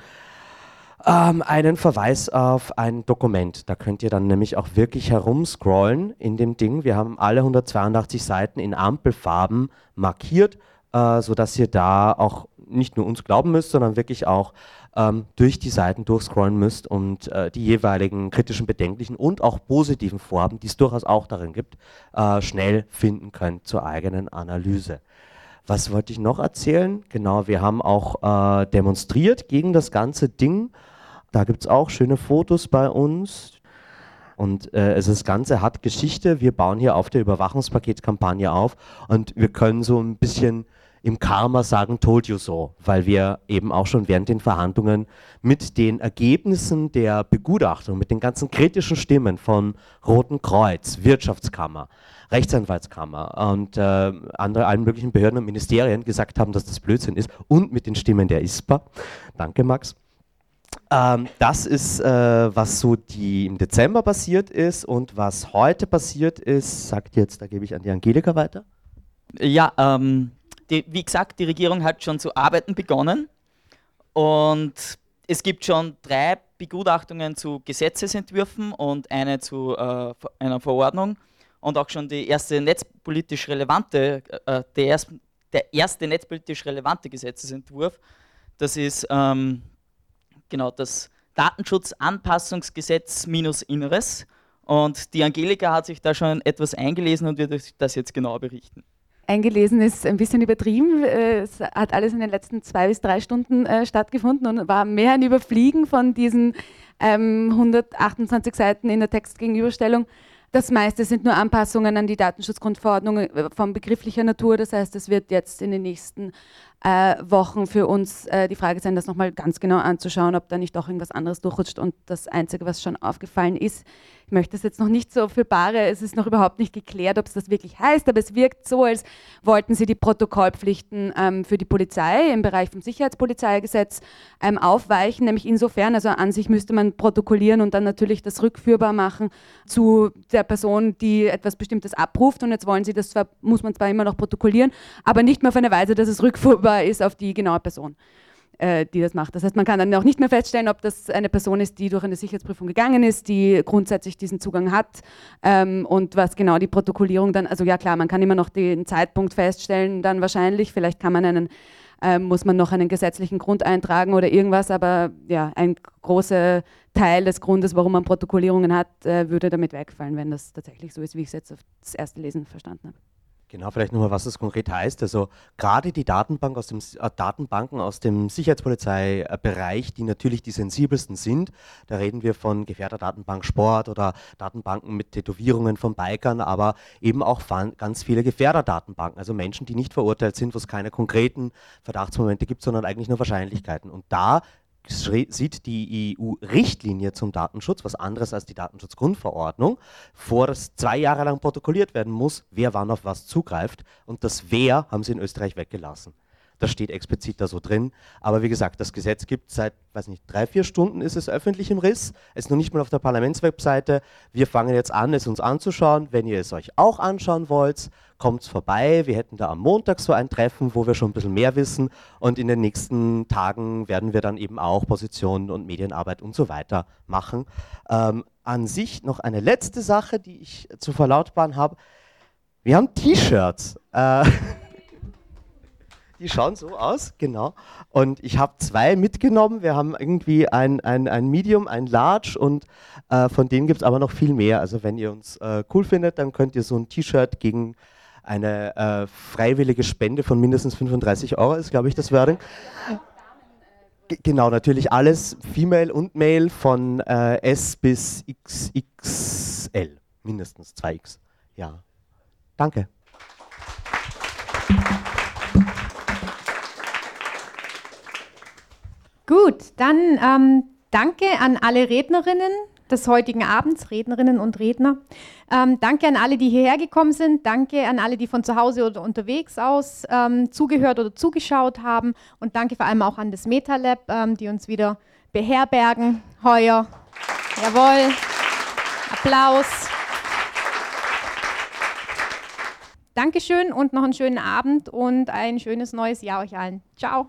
ähm, einen Verweis auf ein Dokument. Da könnt ihr dann nämlich auch wirklich herumscrollen in dem Ding. Wir haben alle 182 Seiten in Ampelfarben markiert, äh, sodass ihr da auch nicht nur uns glauben müsst, sondern wirklich auch ähm, durch die Seiten durchscrollen müsst und äh, die jeweiligen kritischen, bedenklichen und auch positiven Vorhaben, die es durchaus auch darin gibt, äh, schnell finden könnt zur eigenen Analyse. Was wollte ich noch erzählen? Genau, wir haben auch äh, demonstriert gegen das ganze Ding. Da gibt es auch schöne Fotos bei uns. Und äh, das Ganze hat Geschichte. Wir bauen hier auf der Überwachungspaketkampagne auf und wir können so ein bisschen im Karma sagen, told you so, weil wir eben auch schon während den Verhandlungen mit den Ergebnissen der Begutachtung, mit den ganzen kritischen Stimmen von Roten Kreuz, Wirtschaftskammer, Rechtsanwaltskammer und äh, andere, allen möglichen Behörden und Ministerien gesagt haben, dass das Blödsinn ist und mit den Stimmen der ISPA. Danke, Max. Ähm, das ist, äh, was so die im Dezember passiert ist und was heute passiert ist, sagt jetzt, da gebe ich an die Angelika weiter. Ja, ähm, die, wie gesagt, die Regierung hat schon zu arbeiten begonnen und es gibt schon drei Begutachtungen zu Gesetzesentwürfen und eine zu äh, einer Verordnung und auch schon die erste netzpolitisch relevante, äh, der, erst, der, erste netzpolitisch relevante Gesetzesentwurf. Das ist ähm, genau das Datenschutzanpassungsgesetz minus Inneres. Und die Angelika hat sich da schon etwas eingelesen und wird das jetzt genau berichten eingelesen ist ein bisschen übertrieben. Es hat alles in den letzten zwei bis drei Stunden äh, stattgefunden und war mehr ein Überfliegen von diesen ähm, 128 Seiten in der Textgegenüberstellung. Das meiste sind nur Anpassungen an die Datenschutzgrundverordnung äh, von begrifflicher Natur. Das heißt, es wird jetzt in den nächsten äh, Wochen für uns äh, die Frage sein, das nochmal ganz genau anzuschauen, ob da nicht doch irgendwas anderes durchrutscht. Und das Einzige, was schon aufgefallen ist, ich möchte es jetzt noch nicht so für bare, es ist noch überhaupt nicht geklärt, ob es das wirklich heißt, aber es wirkt so, als wollten sie die Protokollpflichten ähm, für die Polizei im Bereich vom Sicherheitspolizeigesetz ähm, aufweichen, nämlich insofern, also an sich müsste man protokollieren und dann natürlich das rückführbar machen zu der Person, die etwas Bestimmtes abruft und jetzt wollen sie das zwar, muss man zwar immer noch protokollieren, aber nicht mehr auf eine Weise, dass es rückführbar ist auf die genaue Person äh, die das macht. Das heißt, man kann dann auch nicht mehr feststellen, ob das eine Person ist, die durch eine Sicherheitsprüfung gegangen ist, die grundsätzlich diesen Zugang hat ähm, und was genau die Protokollierung dann, also ja klar, man kann immer noch den Zeitpunkt feststellen, dann wahrscheinlich, vielleicht kann man einen ähm, muss man noch einen gesetzlichen Grund eintragen oder irgendwas, aber ja, ein großer Teil des Grundes, warum man Protokollierungen hat, äh, würde damit wegfallen, wenn das tatsächlich so ist, wie ich es jetzt auf das erste Lesen verstanden habe. Genau, vielleicht nochmal, was das konkret heißt. Also gerade die Datenbank aus dem, äh, Datenbanken aus dem Sicherheitspolizeibereich, die natürlich die sensibelsten sind, da reden wir von Gefährderdatenbank Sport oder Datenbanken mit Tätowierungen von Bikern, aber eben auch ganz viele Gefährderdatenbanken, also Menschen, die nicht verurteilt sind, wo es keine konkreten Verdachtsmomente gibt, sondern eigentlich nur Wahrscheinlichkeiten. Und da sieht die EU-Richtlinie zum Datenschutz, was anderes als die Datenschutzgrundverordnung, vor, dass zwei Jahre lang protokolliert werden muss, wer wann auf was zugreift. Und das Wer haben sie in Österreich weggelassen. Das steht explizit da so drin. Aber wie gesagt, das Gesetz gibt seit, weiß nicht, drei, vier Stunden ist es öffentlich im Riss. Es ist noch nicht mal auf der Parlamentswebseite. Wir fangen jetzt an, es uns anzuschauen. Wenn ihr es euch auch anschauen wollt, kommt vorbei. Wir hätten da am Montag so ein Treffen, wo wir schon ein bisschen mehr wissen. Und in den nächsten Tagen werden wir dann eben auch Positionen und Medienarbeit und so weiter machen. Ähm, an sich noch eine letzte Sache, die ich zu verlautbaren habe. Wir haben T-Shirts. Äh, Die schauen so aus, genau. Und ich habe zwei mitgenommen. Wir haben irgendwie ein, ein, ein Medium, ein Large und äh, von denen gibt es aber noch viel mehr. Also wenn ihr uns äh, cool findet, dann könnt ihr so ein T-Shirt gegen eine äh, freiwillige Spende von mindestens 35 Euro, ist glaube ich das Wording. Genau, natürlich alles Female und Male von äh, S bis XXL, mindestens 2X. Ja, danke. Gut, dann ähm, danke an alle Rednerinnen des heutigen Abends, Rednerinnen und Redner. Ähm, danke an alle, die hierher gekommen sind. Danke an alle, die von zu Hause oder unterwegs aus ähm, zugehört oder zugeschaut haben. Und danke vor allem auch an das MetaLab, ähm, die uns wieder beherbergen heuer. Jawohl. Applaus. Dankeschön und noch einen schönen Abend und ein schönes neues Jahr euch allen. Ciao.